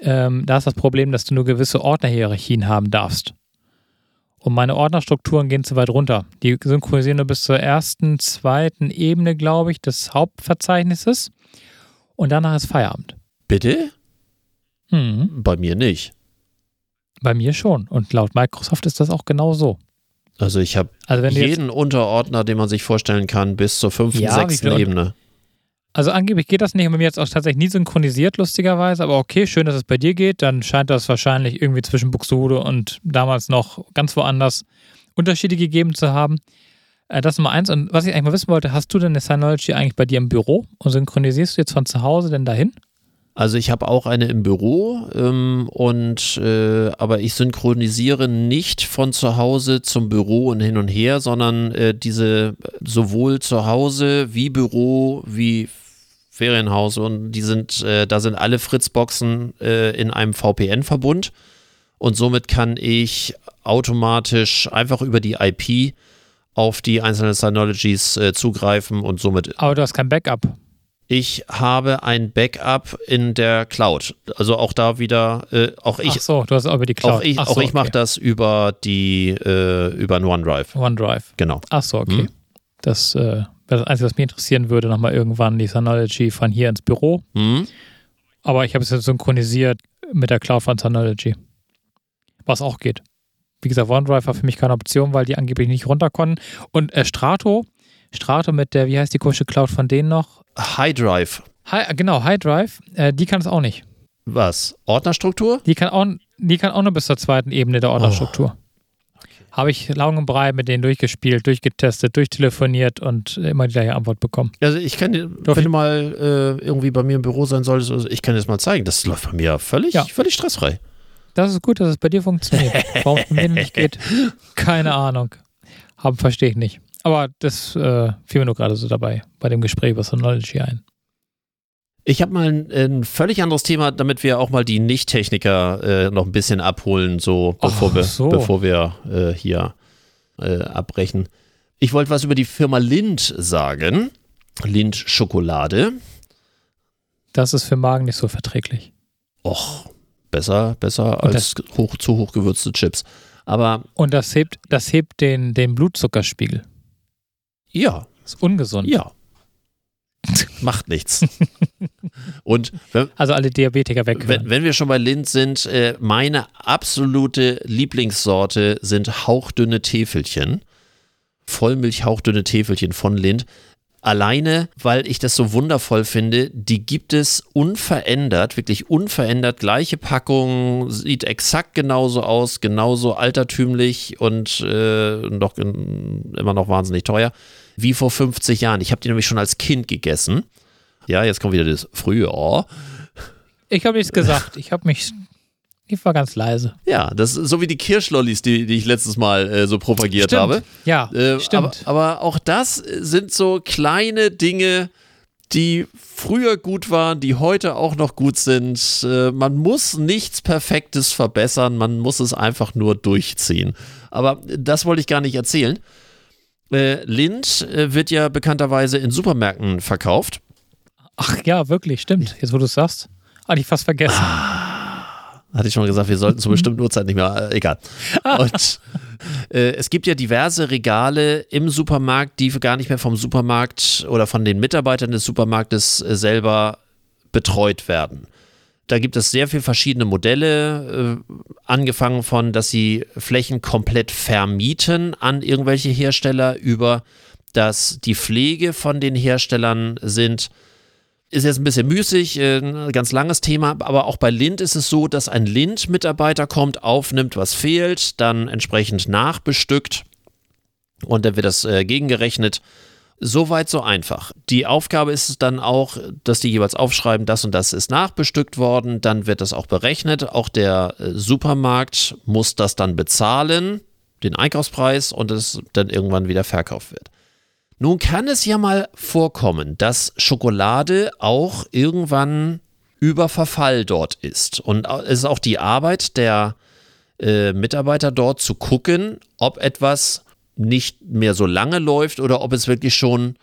Ähm, da ist das Problem, dass du nur gewisse Ordnerhierarchien haben darfst. Und meine Ordnerstrukturen gehen zu weit runter. Die synchronisieren nur bis zur ersten, zweiten Ebene, glaube ich, des Hauptverzeichnisses. Und danach ist Feierabend. Bitte? Mhm. Bei mir nicht. Bei mir schon. Und laut Microsoft ist das auch genau so. Also ich habe Also jeden Unterordner, den man sich vorstellen kann, bis zur fünften, Ja, sechsten Ebene. Also angeblich geht das nicht und bei mir jetzt auch tatsächlich nie synchronisiert, lustigerweise. Aber okay, schön, dass es bei dir geht. Dann scheint das wahrscheinlich irgendwie zwischen Buxtehude und damals noch ganz woanders Unterschiede gegeben zu haben. Äh, das ist Nummer eins. Und was ich eigentlich mal wissen wollte, hast du denn eine Synology eigentlich bei dir im Büro und synchronisierst du jetzt von zu Hause denn dahin? Also ich habe auch eine im Büro ähm, und äh, aber ich synchronisiere nicht von zu Hause zum Büro und hin und her, sondern äh, diese sowohl zu Hause wie Büro wie Ferienhaus und die sind, äh, da sind alle Fritzboxen äh, in einem VPN-Verbund und somit kann ich automatisch einfach über die IP auf die einzelnen Synologies äh, zugreifen und somit Aber du hast kein Backup. ich habe ein Backup in der Cloud. Also auch da wieder, äh, auch ich, Ach so, du hast auch über die Cloud. auch ich, auch so, ich mache okay. das über die, äh, über ein OneDrive. OneDrive. Genau. Ach so, okay. Mhm. Das äh, das Einzige, was mich interessieren würde, nochmal irgendwann die Synology von hier ins Büro. Hm? Aber ich habe es jetzt synchronisiert mit der Cloud von Synology. Was auch geht. Wie gesagt, OneDrive war für mich keine Option, weil die angeblich nicht runter konnten. Und äh, Strato, Strato mit der, wie heißt die komische Cloud von denen noch? High Drive. Hi, äh, genau, High Drive, äh, die kann es auch nicht. Was? Ordnerstruktur? Die kann, auch, die kann auch nur bis zur zweiten Ebene der Ordnerstruktur. Habe ich breit mit denen durchgespielt, durchgetestet, durchtelefoniert und immer die gleiche Antwort bekommen. Also ich kann dir, wenn du mal äh, irgendwie bei mir im Büro sein solltest, also ich kann dir das mal zeigen. Das läuft bei mir völlig, Ja. völlig stressfrei. Das ist gut, dass es bei dir funktioniert. Warum es bei mir nicht geht, keine Ahnung. Verstehe ich nicht. Aber das äh, fiel mir nur gerade so dabei, bei dem Gespräch über Synology ein. Ich habe mal ein, ein völlig anderes Thema, damit wir auch mal die Nicht-Techniker äh, noch ein bisschen abholen, so bevor Ach wir, so. bevor wir äh, hier äh, abbrechen. Ich wollte was über die Firma Lind sagen. Lind Schokolade. Das ist für Magen nicht so verträglich. Och, besser, besser Und als hoch, zu hoch gewürzte Chips. Aber Und das hebt, das hebt den, den Blutzuckerspiegel. Ja, Ist ungesund. ja. Macht nichts. Und wenn, Also alle Diabetiker weg. wenn, wenn wir schon bei Lind sind, äh, meine absolute Lieblingssorte sind hauchdünne Täfelchen. Vollmilch hauchdünne Täfelchen von Lind. Alleine, weil ich das so wundervoll finde, die gibt es unverändert, wirklich unverändert. Gleiche Packung, sieht exakt genauso aus, genauso altertümlich und äh, noch, immer noch wahnsinnig teuer wie vor 50 Jahren. Ich habe die nämlich schon als Kind gegessen. Ja, jetzt kommt wieder das früher. Ich habe nichts gesagt. Ich habe mich. Ich war ganz leise. Ja, das ist so wie die Kirschlollis, die, die ich letztes Mal äh, so propagiert Stimmt. habe. Ja, Äh, stimmt. Aber, aber auch das sind so kleine Dinge, die früher gut waren, die heute auch noch gut sind. Äh, man muss nichts Perfektes verbessern, man muss es einfach nur durchziehen. Aber das wollte ich gar nicht erzählen. Äh, Lind äh, wird ja bekannterweise in Supermärkten verkauft. Ach ja, wirklich, stimmt. Jetzt, wo du es sagst. Hatte ich fast vergessen. Hatte ich schon mal gesagt, wir sollten zur bestimmten Uhrzeit nicht mehr, äh, egal. Und äh, es gibt ja diverse Regale im Supermarkt, die gar nicht mehr vom Supermarkt oder von den Mitarbeitern des Supermarktes äh, selber betreut werden. Da gibt es sehr viele verschiedene Modelle, äh, angefangen von, dass sie Flächen komplett vermieten an irgendwelche Hersteller, über dass die Pflege von den Herstellern sind. Ist jetzt ein bisschen müßig, äh, ein ganz langes Thema, aber auch bei Lind ist es so, dass ein Lind-Mitarbeiter kommt, aufnimmt, was fehlt, dann entsprechend nachbestückt und dann wird das äh, gegengerechnet. Soweit so einfach. Die Aufgabe ist es dann auch, dass die jeweils aufschreiben, das und das ist nachbestückt worden, dann wird das auch berechnet. Auch der äh, Supermarkt muss das dann bezahlen, den Einkaufspreis und es dann irgendwann wieder verkauft wird. Nun kann es ja mal vorkommen, dass Schokolade auch irgendwann über Verfall dort ist. Und es ist auch die Arbeit der äh, Mitarbeiter dort zu gucken, ob etwas nicht mehr so lange läuft oder ob es wirklich schon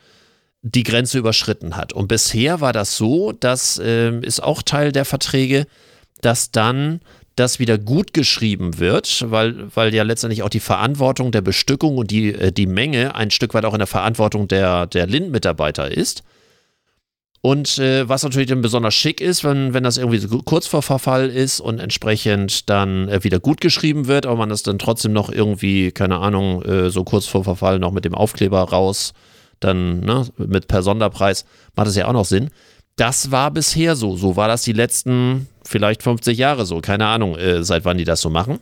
die Grenze überschritten hat. Und bisher war das so, das äh, ist auch Teil der Verträge, dass dann das wieder gut geschrieben wird, weil, weil ja letztendlich auch die Verantwortung der Bestückung und die, äh, die Menge ein Stück weit auch in der Verantwortung der, der Lind-Mitarbeiter ist. Und äh, was natürlich dann besonders schick ist, wenn, wenn das irgendwie so kurz vor Verfall ist und entsprechend dann äh, wieder gut geschrieben wird, aber man das dann trotzdem noch irgendwie, keine Ahnung, äh, so kurz vor Verfall noch mit dem Aufkleber raus, dann ne, mit per Sonderpreis, macht das ja auch noch Sinn. Das war bisher so. So war das die letzten vielleicht 50 Jahre so. Keine Ahnung, äh, seit wann die das so machen.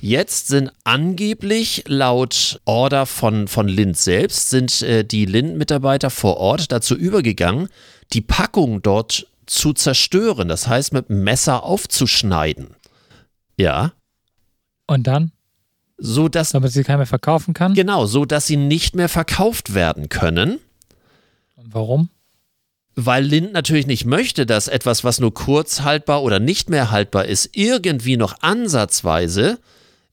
Jetzt sind angeblich laut Order von, von Lind selbst, sind äh, die Lind-Mitarbeiter vor Ort dazu übergegangen, die Packung dort zu zerstören. Das heißt, mit einem Messer aufzuschneiden. Ja. Und dann, So dass, damit sie keiner mehr verkaufen kann. genau, so dass sie nicht mehr verkauft werden können. Und warum? weil Lind natürlich nicht möchte, dass etwas, was nur kurz haltbar oder nicht mehr haltbar ist, irgendwie noch ansatzweise,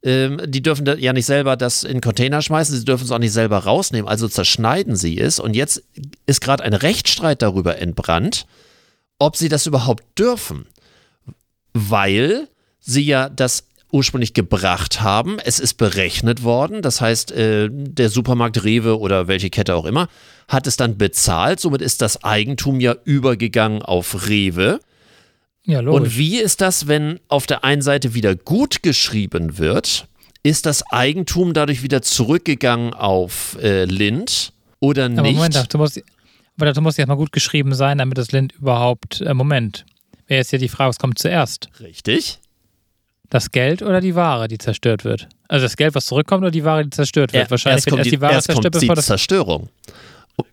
ähm, die dürfen ja nicht selber das in Container schmeißen, sie dürfen es auch nicht selber rausnehmen, also zerschneiden sie es. Und jetzt ist gerade ein Rechtsstreit darüber entbrannt, ob sie das überhaupt dürfen, weil sie ja das ursprünglich gebracht haben. Es ist berechnet worden. Das heißt, äh, der Supermarkt Rewe oder welche Kette auch immer hat es dann bezahlt. Somit ist das Eigentum ja übergegangen auf Rewe. Ja, Und wie ist das, wenn auf der einen Seite wieder gut geschrieben wird? Ist das Eigentum dadurch wieder zurückgegangen auf äh, Lind oder aber nicht? Moment, dazu muss, aber dazu muss erstmal gut geschrieben sein, damit das Lind überhaupt. Äh, Moment. Wäre jetzt ja die Frage, was kommt zuerst? Richtig. Das Geld oder die Ware, die zerstört wird? Also das Geld, was zurückkommt oder die Ware, die zerstört wird? Ja, Wahrscheinlich erst kommt erst die, die Ware erst zerstört, kommt bevor die das. Zerstörung.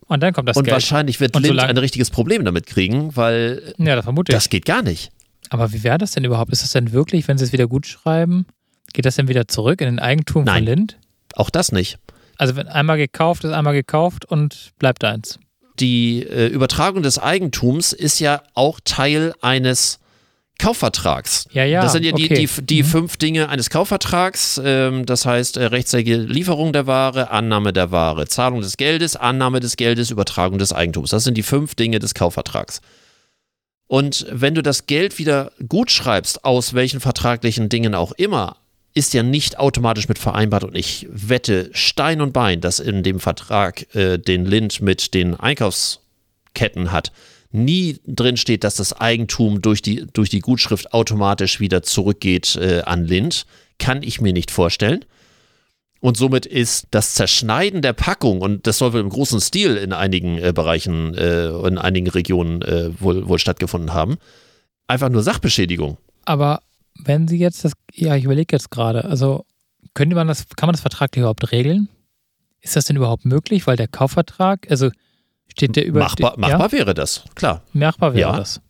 Und dann kommt das Und Geld. wahrscheinlich wird Und Lind ein richtiges Problem damit kriegen, weil Ja, das vermute ich. das geht gar nicht. Aber wie wäre das denn überhaupt? Ist das denn wirklich, wenn sie es wieder gut schreiben, geht das denn wieder zurück in den Eigentum Nein. von Lind? Auch das nicht. Also wenn einmal gekauft ist, einmal gekauft und bleibt eins. Die äh, Übertragung des Eigentums ist ja auch Teil eines Kaufvertrags. Ja, ja, Das sind ja die, okay. die, die Mhm. fünf Dinge eines Kaufvertrags. Ähm, das heißt, äh, rechtzeitige Lieferung der Ware, Annahme der Ware, Zahlung des Geldes, Annahme des Geldes, Übertragung des Eigentums. Das sind die fünf Dinge des Kaufvertrags. Und wenn du das Geld wieder gut schreibst, aus welchen vertraglichen Dingen auch immer, ist ja nicht automatisch mit vereinbart und ich wette Stein und Bein, dass in dem Vertrag, äh, den Lind mit den Einkaufsketten hat, nie drin steht, dass das Eigentum durch die, durch die Gutschrift automatisch wieder zurückgeht äh, an Lind. Kann ich mir nicht vorstellen. Und somit ist das Zerschneiden der Packung, und das soll wohl im großen Stil in einigen äh, Bereichen, äh, in einigen Regionen äh, wohl, wohl stattgefunden haben, einfach nur Sachbeschädigung. Aber wenn Sie jetzt das, ja, ich überlege jetzt gerade, also könnte man das, kann man das vertraglich überhaupt regeln? Ist das denn überhaupt möglich? Weil der Kaufvertrag, also steht der über. Machbar, ja? machbar wäre das, klar. Machbar wäre Ja. das.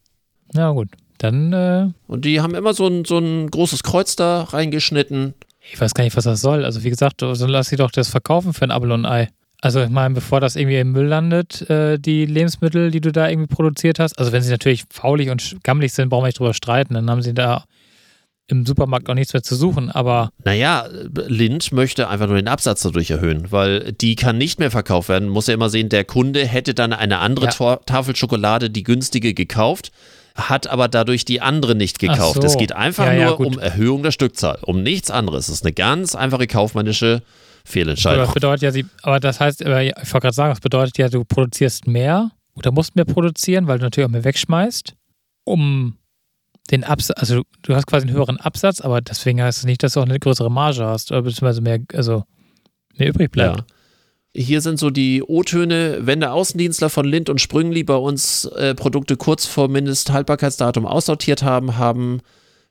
Ja, gut. Dann, äh, Und die haben immer so ein, so ein großes Kreuz da reingeschnitten. ich weiß gar nicht, was das soll. Also, wie gesagt, so lass sie doch das verkaufen für ein Apfel und ein Ei. Also, ich meine, bevor das irgendwie im Müll landet, äh, die Lebensmittel, die du da irgendwie produziert hast. Also, wenn sie natürlich faulig und gammelig sind, brauchen wir nicht drüber streiten. Dann haben sie da im Supermarkt auch nichts mehr zu suchen. Aber Naja, Lind möchte einfach nur den Absatz dadurch erhöhen, weil die kann nicht mehr verkauft werden. Muss ja immer sehen, der Kunde hätte dann eine andere Ja. Tafel Schokolade, die günstige, gekauft, hat aber dadurch die andere nicht gekauft. so. Es geht einfach Ja, ja, nur gut. um Erhöhung der Stückzahl, um nichts anderes. Es ist eine ganz einfache kaufmännische Aber Fehlentscheidung. das bedeutet ja, sie, aber das heißt, aber ich wollte gerade sagen, das bedeutet ja, du produzierst mehr oder musst mehr produzieren, weil du natürlich auch mehr wegschmeißt, um den Absatz, also du hast quasi einen höheren Absatz, aber deswegen heißt es nicht, dass du auch eine größere Marge hast oder beziehungsweise mehr, also mehr übrig bleibt. Ja. Hier sind so die O-Töne, wenn der Außendienstler von Lind und Sprüngli bei uns äh, Produkte kurz vor Mindesthaltbarkeitsdatum aussortiert haben, haben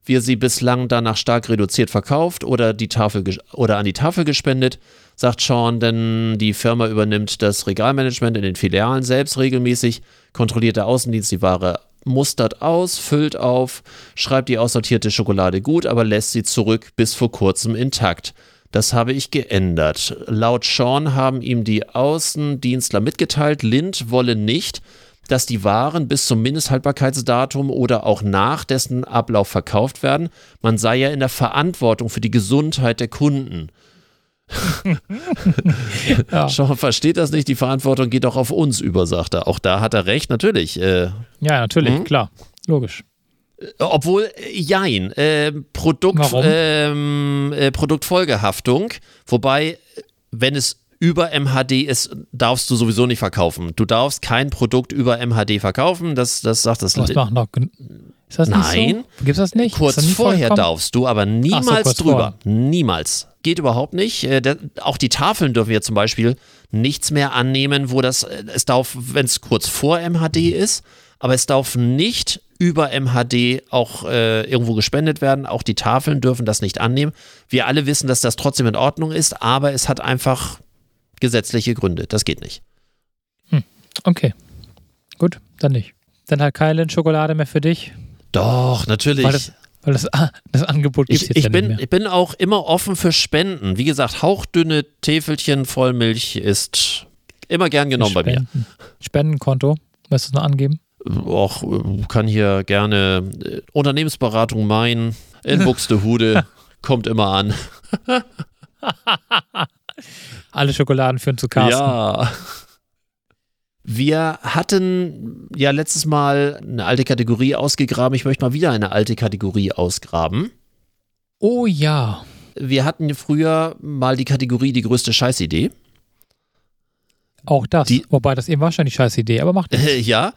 wir sie bislang danach stark reduziert verkauft oder, die Tafel oder an die Tafel gespendet, sagt Sean, denn die Firma übernimmt das Regalmanagement in den Filialen selbst regelmäßig, kontrolliert der Außendienst die Ware mustert aus, füllt auf, schreibt die aussortierte Schokolade gut, aber lässt sie zurück bis vor kurzem intakt. Das habe ich geändert. Laut Sean haben ihm die Außendienstler mitgeteilt, Lind wolle nicht, dass die Waren bis zum Mindesthaltbarkeitsdatum oder auch nach dessen Ablauf verkauft werden. Man sei ja in der Verantwortung für die Gesundheit der Kunden. Ja. Sean versteht das nicht, die Verantwortung geht auch auf uns über, sagt er. Auch da hat er recht, natürlich. Äh, Ja, natürlich, Mhm. klar. Logisch. Obwohl, äh, jein, äh, Produkt, ähm, äh, Produktfolgehaftung, wobei, wenn es über MHD ist, darfst du sowieso nicht verkaufen. Du darfst kein Produkt über MHD verkaufen, das, das sagt das Was machen noch? Ist das nicht Nein. so? Gibt es das nicht? Kurz das vorher darfst du, aber niemals kurz drüber. Niemals. Geht überhaupt nicht. Äh, auch die Tafeln dürfen wir zum Beispiel nichts mehr annehmen, wo das, äh, es darf, wenn es kurz vor MHD ist, aber es darf nicht über MHD auch äh, irgendwo gespendet werden. Auch die Tafeln dürfen das nicht annehmen. Wir alle wissen, dass das trotzdem in Ordnung ist, aber es hat einfach gesetzliche Gründe. Das geht nicht. Okay. Gut, dann nicht. Dann halt keine Schokolade mehr für dich, Doch, natürlich. weil das, weil das, ah, das Angebot gibt es Ich, jetzt ich, ja bin, nicht mehr. ich bin auch immer offen für Spenden. Wie gesagt, hauchdünne Täfelchen Vollmilch ist immer gern genommen bei mir. Spenden. Spendenkonto, möchtest du es noch angeben? Auch kann hier gerne äh, Unternehmensberatung Main in Buxtehude kommt immer an. Alle Schokoladen führen zu Carsten. Ja. Wir hatten ja letztes Mal eine alte Kategorie ausgegraben. Ich möchte mal wieder eine alte Kategorie ausgraben. Oh ja. Wir hatten früher mal die Kategorie die größte Scheißidee. Auch das. Die- Wobei das eben wahrscheinlich scheiß Idee, aber macht nichts. Äh, ja,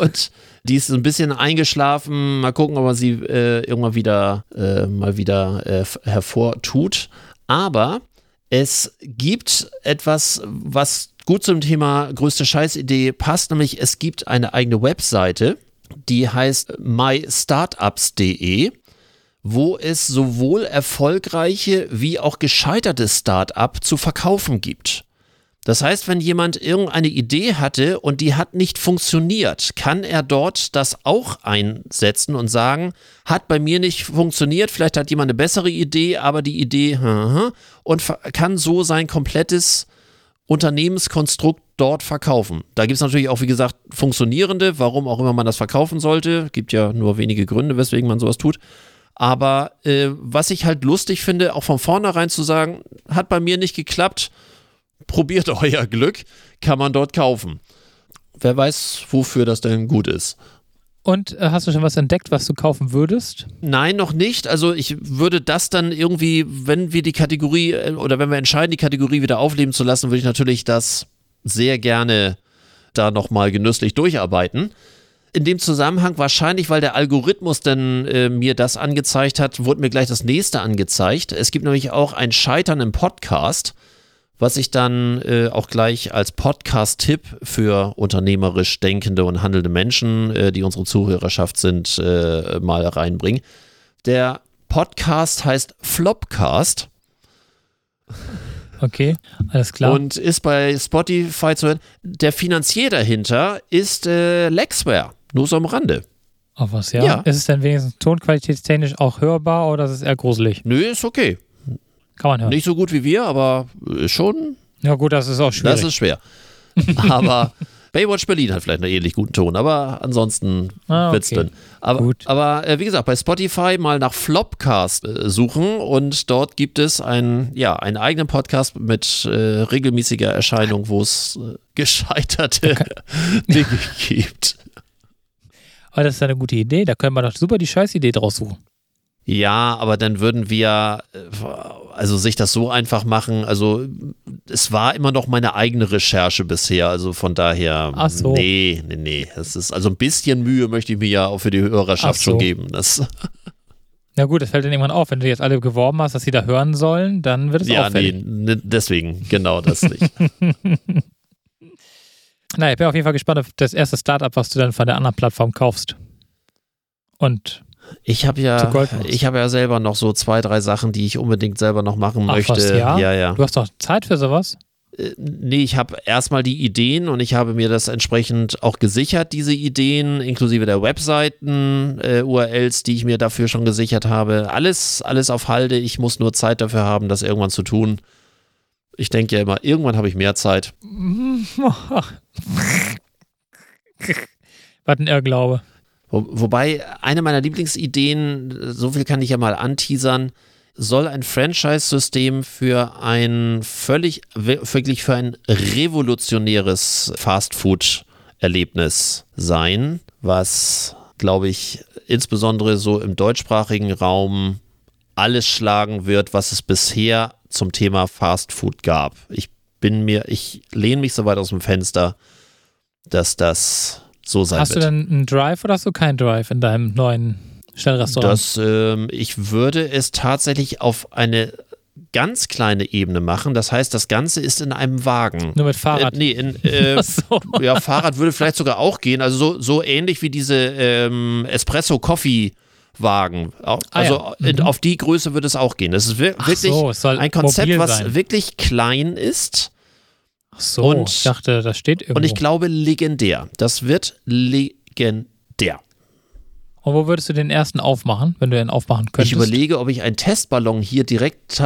und die ist so ein bisschen eingeschlafen. Mal gucken, ob man sie äh, irgendwann wieder äh, mal wieder äh, hervortut. Aber es gibt etwas, was gut zum Thema größte Scheißidee passt, nämlich es gibt eine eigene Webseite, die heißt mystartups.de wo es sowohl erfolgreiche wie auch gescheiterte Start-up zu verkaufen gibt. Das heißt, wenn jemand irgendeine Idee hatte und die hat nicht funktioniert, kann er dort das auch einsetzen und sagen, hat bei mir nicht funktioniert, vielleicht hat jemand eine bessere Idee, aber die Idee und kann so sein komplettes Unternehmenskonstrukt dort verkaufen. Da gibt es natürlich auch, wie gesagt, funktionierende, warum auch immer man das verkaufen sollte. Gibt ja nur wenige Gründe, weswegen man sowas tut. Aber äh, was ich halt lustig finde, auch von vornherein zu sagen, hat bei mir nicht geklappt, probiert euer Glück, kann man dort kaufen. Wer weiß, wofür das denn gut ist. Und äh, hast du schon was entdeckt, was du kaufen würdest? Nein, noch nicht. Also ich würde das dann irgendwie, wenn wir die Kategorie äh, oder wenn wir entscheiden, die Kategorie wieder aufleben zu lassen, würde ich natürlich das sehr gerne da nochmal genüsslich durcharbeiten. In dem Zusammenhang wahrscheinlich, weil der Algorithmus dann äh, mir das angezeigt hat, wurde mir gleich das nächste angezeigt. Es gibt nämlich auch ein Scheitern im Podcast was ich dann äh, auch gleich als Podcast-Tipp für unternehmerisch denkende und handelnde Menschen, äh, die unsere Zuhörerschaft sind, äh, mal reinbringe. Der Podcast heißt Flopcast. Okay, alles klar. Und ist bei Spotify zu hören. Der Finanzier dahinter ist äh, Lexware, nur so am Rande. Ach was, ja? Ja. Ist es denn wenigstens tonqualitätstechnisch auch hörbar oder ist es eher gruselig? Nö, ist okay. Kann man hören. Nicht so gut wie wir, aber äh, schon, Ja gut, das ist auch schwierig. das ist schwer. aber Baywatch Berlin hat vielleicht einen ähnlich guten Ton, aber ansonsten Ah, wird's okay. dünn. Aber, Gut. aber äh, wie gesagt, bei Spotify mal nach Flopcast äh, suchen und dort gibt es einen, ja, einen eigenen Podcast mit äh, regelmäßiger Erscheinung, wo es äh, gescheiterte Dinge gibt. Aber das ist eine gute Idee. Da können wir doch super die Scheißidee draus suchen. Ja, aber dann würden wir äh, also sich das so einfach machen. Also es war immer noch meine eigene Recherche bisher. Also von daher, Ach so. nee, nee, nee. Das ist also ein bisschen Mühe möchte ich mir ja auch für die Hörerschaft so. schon geben. Das, Na gut, das fällt dann irgendwann auf. Wenn du jetzt alle geworben hast, dass sie da hören sollen, dann wird es ja, nee, auffällig. ne, deswegen genau das nicht. Na, ich bin auf jeden Fall gespannt auf das erste Startup, was du dann von der anderen Plattform kaufst. Und Ich habe ja, ich habe ja selber noch so zwei, drei Sachen, die ich unbedingt selber noch machen Ach, möchte. was, ja? ja, ja. du hast doch Zeit für sowas? Äh, Nee, ich habe erstmal die Ideen und ich habe mir das entsprechend auch gesichert, diese Ideen, inklusive der Webseiten-URLs, die ich mir dafür schon gesichert habe. Alles, alles auf Halde. Ich muss nur Zeit dafür haben, das irgendwann zu tun. Ich denke ja immer, irgendwann habe ich mehr Zeit. Was ein Irrglaube. Wo, wobei eine meiner Lieblingsideen, so viel kann ich ja mal anteasern, soll ein Franchise-System für ein völlig, wirklich für ein revolutionäres Fast-Food-Erlebnis sein, was, glaube ich, insbesondere so im deutschsprachigen Raum alles schlagen wird, was es bisher zum Thema Fast Food gab. Ich bin mir, ich lehne mich so weit aus dem Fenster, dass das so sein Hast du wird. denn einen Drive oder hast du keinen Drive in deinem neuen Schnellrestaurant? Das, ähm, ich würde es tatsächlich auf eine ganz kleine Ebene machen. Das heißt, das Ganze ist in einem Wagen. Nur mit Fahrrad. Äh, nee, in, äh, so. ja, Fahrrad würde vielleicht sogar auch gehen. Also so, so ähnlich wie diese ähm, Espresso-Coffee-Wagen. Au- Ah, Also ja. in, Mhm. auf die Größe würde es auch gehen. Das ist wirklich so, es ein Konzept, was wirklich klein ist Ach so, und- ich dachte, das steht irgendwo. und ich glaube legendär. Das wird legendär. Und wo würdest du den ersten aufmachen, wenn du den aufmachen könntest? Ich überlege, ob ich einen Testballon hier direkt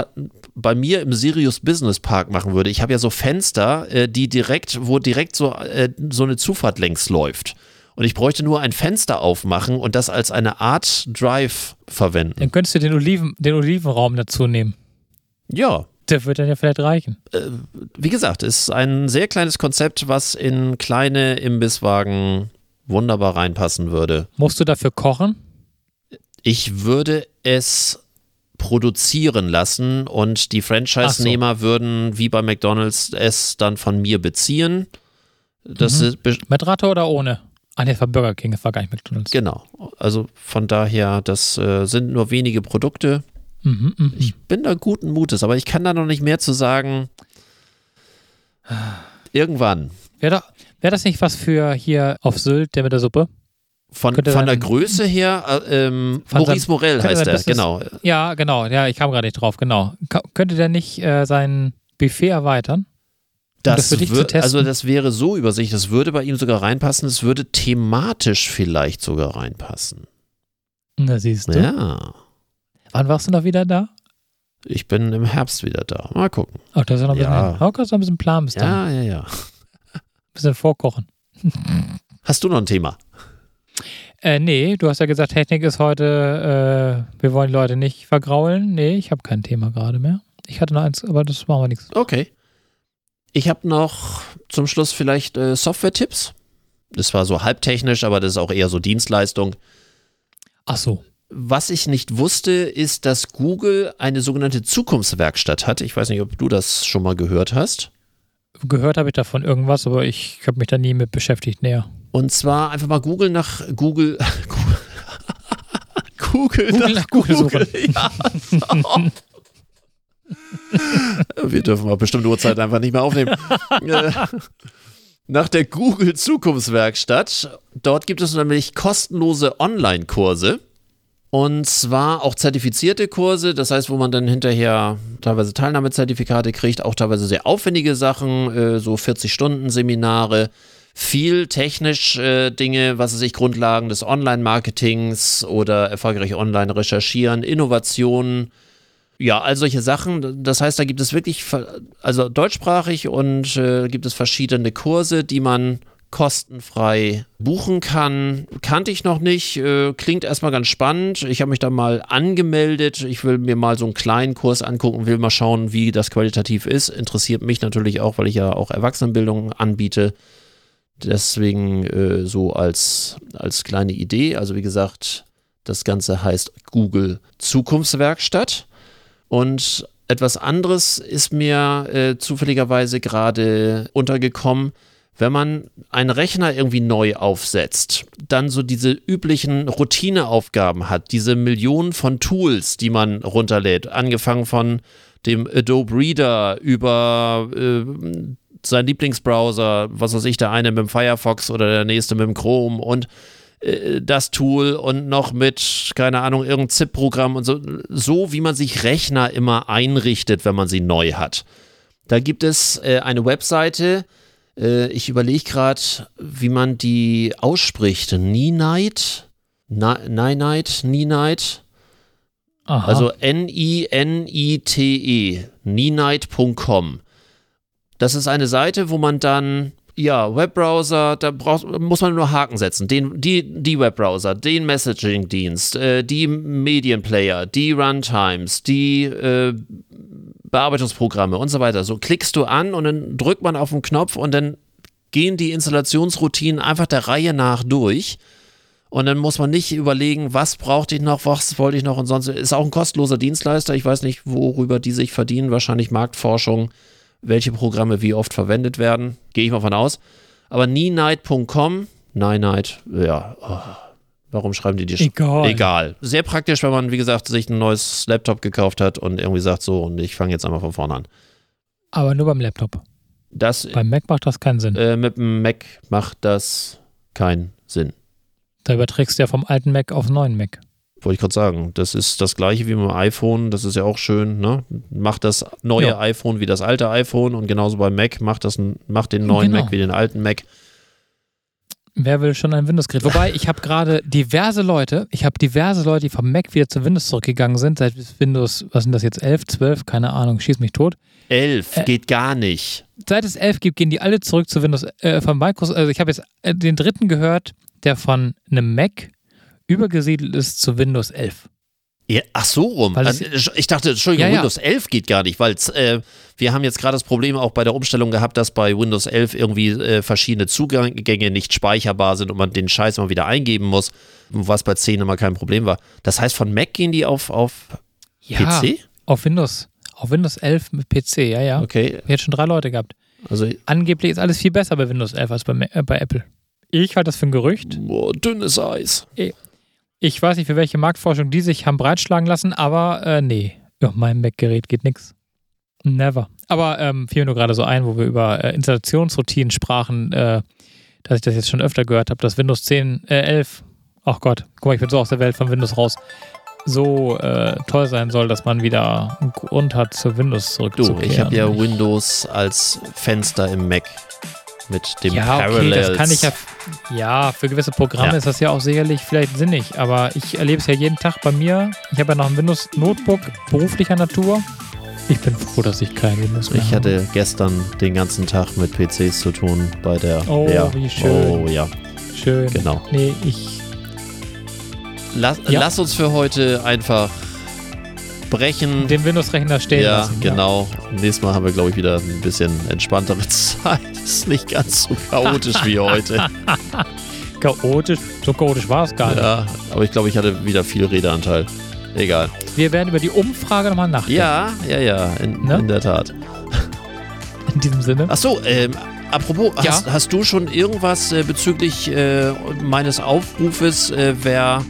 bei mir im Sirius Business Park machen würde. Ich habe ja so Fenster, äh, die direkt, wo direkt so, äh, so eine Zufahrt längs läuft. Und ich bräuchte nur ein Fenster aufmachen und das als eine Art Drive verwenden. Dann könntest du den, Oliven, den Olivenraum dazu nehmen. Ja, Der wird dann ja vielleicht reichen. wie gesagt, ist ein sehr kleines Konzept, was in kleine Imbisswagen wunderbar reinpassen würde. Musst du dafür kochen? Ich würde es produzieren lassen und die Franchise-Nehmer würden wie bei McDonalds es dann von mir beziehen. Das Mhm. ist Mit Ratte oder ohne? Ah, das war Burger King, das war gar nicht McDonalds. genau. Also von daher, das äh, sind nur wenige Produkte. Mhm, mhm. Ich bin da guten Mutes, aber ich kann da noch nicht mehr zu sagen. Irgendwann. Wäre wär das nicht was für hier auf Sylt, der mit der Suppe? Von, von der sein- Größe her, äh, ähm, Maurice Morell könnte heißt sein er, genau. Ja, genau. Ja, ich kam gerade nicht drauf, genau. Ka könnte der nicht äh, sein Buffet erweitern? das Das, wür- testen? also das wäre so übersichtlich, das würde bei ihm sogar reinpassen, es würde thematisch vielleicht sogar reinpassen. Na, siehst du. Ja, Wann warst du noch wieder da? ich bin im Herbst wieder da. Mal gucken. Ach, das ist ja noch ein bisschen, Ja. kannst du ein bisschen planen bis dann. Ja, ja, ja. Ein bisschen vorkochen. Hast du noch ein Thema? Äh, nee, du hast ja gesagt, Technik ist heute, äh, wir wollen die Leute nicht vergraulen. Nee, ich habe kein Thema gerade mehr. Ich hatte noch eins, aber das machen wir nichts. Okay. Ich habe noch zum Schluss vielleicht äh, Software-Tipps. Das war so halbtechnisch, aber das ist auch eher so Dienstleistung. Ach so. Was ich nicht wusste, ist, dass Google eine sogenannte Zukunftswerkstatt hat. Ich weiß nicht, ob du das schon mal gehört hast. Gehört habe ich davon irgendwas, aber ich habe mich da nie mit beschäftigt näher. Und zwar einfach mal Google nach Google. Google, Google nach Google suchen. Ja, so. Wir dürfen auf bestimmte Uhrzeit einfach nicht mehr aufnehmen. Äh, nach der Google Zukunftswerkstatt. Dort gibt es nämlich kostenlose Online-Kurse. Und zwar auch zertifizierte Kurse, das heißt, wo man dann hinterher teilweise Teilnahmezertifikate kriegt, auch teilweise sehr aufwendige Sachen, äh, so 40-Stunden-Seminare, viel technisch äh, Dinge, was weiß ich, Grundlagen des Online-Marketings oder erfolgreich online recherchieren, Innovationen, ja, all solche Sachen. Das heißt, da gibt es wirklich, also deutschsprachig und äh, gibt es verschiedene Kurse, die man kostenfrei buchen kann. Kannte ich noch nicht, äh, klingt erstmal ganz spannend. Ich habe mich da mal angemeldet. Ich will mir mal so einen kleinen Kurs angucken, will mal schauen, wie das qualitativ ist. Interessiert mich natürlich auch, weil ich ja auch Erwachsenenbildung anbiete. Deswegen äh, so als, als kleine Idee. Also wie gesagt, das Ganze heißt Google Zukunftswerkstatt. Und etwas anderes ist mir äh, zufälligerweise gerade untergekommen wenn man einen Rechner irgendwie neu aufsetzt, dann so diese üblichen Routineaufgaben hat, diese Millionen von Tools, die man runterlädt, angefangen von dem Adobe Reader über äh, sein Lieblingsbrowser, was weiß ich, der eine mit dem Firefox oder der nächste mit dem Chrome und äh, das Tool und noch mit, keine Ahnung, irgendein ZIP-Programm und so, so wie man sich Rechner immer einrichtet, wenn man sie neu hat. Da gibt es äh, eine Webseite, äh, ich überlege gerade, wie man die ausspricht. Ninite? Ninite? Ninite? Also N-I-N-I-T-E. Ninite.com. Das ist eine Seite, wo man dann ja, Webbrowser, da braucht, muss man nur Haken setzen. Den, die, die Webbrowser, den Messaging-Dienst, äh, die Medienplayer, die Runtimes, die äh, Bearbeitungsprogramme und so weiter. So klickst du an und dann drückt man auf den Knopf und dann gehen die Installationsroutinen einfach der Reihe nach durch. Und dann muss man nicht überlegen, was brauchte ich noch, was wollte ich noch und sonst. Ist auch ein kostenloser Dienstleister. Ich weiß nicht, worüber die sich verdienen. Wahrscheinlich Marktforschung, welche Programme wie oft verwendet werden. Gehe ich mal von aus. Aber nienight.com, Night, ja. Oh Warum schreiben die die Egal. Egal. Sehr praktisch, wenn man, wie gesagt, sich ein neues Laptop gekauft hat und irgendwie sagt, so, und ich fange jetzt einmal von vorne an. Aber nur beim Laptop. Das, beim Mac macht das keinen Sinn. Äh, mit dem Mac macht das keinen Sinn. Da überträgst du ja vom alten Mac auf den neuen Mac. Wollte ich gerade sagen. Das ist das gleiche wie mit dem iPhone. Das ist ja auch schön. Ne? Macht das neue ja. iPhone wie das alte iPhone und genauso beim Mac macht, das, macht den neuen genau. Mac wie den alten Mac. Wer will schon ein Windows-Gerät? Wobei, ich habe gerade diverse Leute, ich habe diverse Leute, die vom Mac wieder zu Windows zurückgegangen sind, seit Windows, was sind das jetzt, 11, 12, keine Ahnung, schieß mich tot. 11, äh, geht gar nicht. Seit es 11 gibt, gehen die alle zurück zu Windows, äh, von Microsoft, also ich habe jetzt äh, den dritten gehört, der von einem Mac übergesiedelt ist zu Windows 11. Ja, ach so rum. Also, ich dachte, Entschuldigung, ja, ja. Windows 11 geht gar nicht, weil äh, wir haben jetzt gerade das Problem auch bei der Umstellung gehabt, dass bei Windows 11 irgendwie äh, verschiedene Zugänge nicht speicherbar sind und man den Scheiß mal wieder eingeben muss, was bei 10 immer kein Problem war. Das heißt, von Mac gehen die auf, auf ja, PC? Auf Windows. Auf Windows 11 mit PC, ja, ja. Okay. Jetzt schon drei Leute gehabt. Also, Angeblich ist alles viel besser bei Windows 11 als bei, äh, bei Apple. Ich halte das für ein Gerücht. Boah, dünnes Eis. Ich weiß nicht, für welche Marktforschung die sich haben breitschlagen lassen, aber äh, nee, auf meinem Mac-Gerät geht nichts. Never. Aber ähm, fiel mir nur gerade so ein, wo wir über äh, Installationsroutinen sprachen, äh, dass ich das jetzt schon öfter gehört habe, dass Windows 10, äh, 11, ach Gott, guck mal, ich bin so aus der Welt von Windows raus, so äh, toll sein soll, dass man wieder einen Grund hat, zu Windows zurückzukehren. Du, ich habe ja Windows als Fenster im Mac mit dem ja, Parallels. Okay, das kann ich ja. Ja, für gewisse Programme ja. ist das ja auch sicherlich vielleicht sinnig, aber ich erlebe es ja jeden Tag bei mir. Ich habe ja noch ein Windows Notebook beruflicher Natur. Ich bin froh, dass ich kein Windows mehr Ich hatte gestern den ganzen Tag mit PCs zu tun bei der. Oh, ja. wie schön. Oh, ja. Schön. Genau. Nee, ich. Lass, ja. lass uns für heute einfach abbrechen. Den Windows-Rechner stehen ja, lassen. genau. Nächstes Mal haben wir, glaube ich, wieder ein bisschen entspanntere Zeit. Ist nicht ganz so chaotisch wie heute. Chaotisch. So chaotisch war es gar nicht. Ja, aber ich glaube, ich hatte wieder viel Redeanteil. Egal. Wir werden über die Umfrage nochmal nachdenken. Ja, ja, ja, in, Ne? in der Tat. In diesem Sinne. Ach so, ähm, apropos, Ja? hast, hast du schon irgendwas äh, bezüglich äh, meines Aufrufes, äh, wer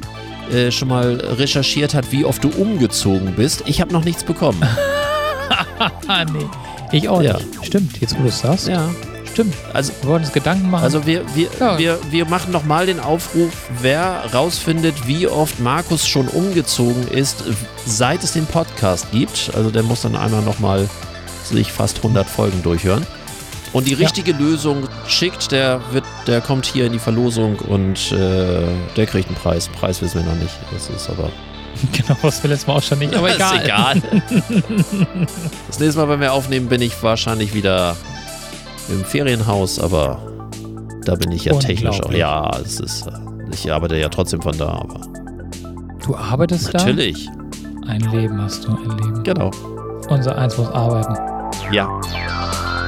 äh, schon mal recherchiert hat, wie oft du umgezogen bist? Ich habe noch nichts bekommen. Ah, nee. Ich auch Ja. nicht. Stimmt, jetzt wo du es sagst. ja. Stimmt. Also, Wir wollten uns Gedanken machen. also wir, wir, Ja. wir, wir machen nochmal den Aufruf, wer rausfindet, wie oft Markus schon umgezogen ist, seit es den Podcast gibt. Also der muss dann einmal nochmal sich fast 100 Folgen durchhören. Und die Ja. richtige Lösung schickt, der wird, der kommt hier in die Verlosung und äh, der kriegt einen Preis. Preis wissen wir noch nicht. Das ist aber genau, was wir letztes Mal auch schon nicht. Aber egal. ist egal. das nächste Mal, wenn wir aufnehmen, bin ich wahrscheinlich wieder im Ferienhaus, aber da bin ich ja technisch auch. Ja, es ist. äh, Ich arbeite ja trotzdem von da, aber Du arbeitest natürlich. da? Ein Leben hast du, ein Leben. Genau. Unser Eins muss arbeiten. Ja.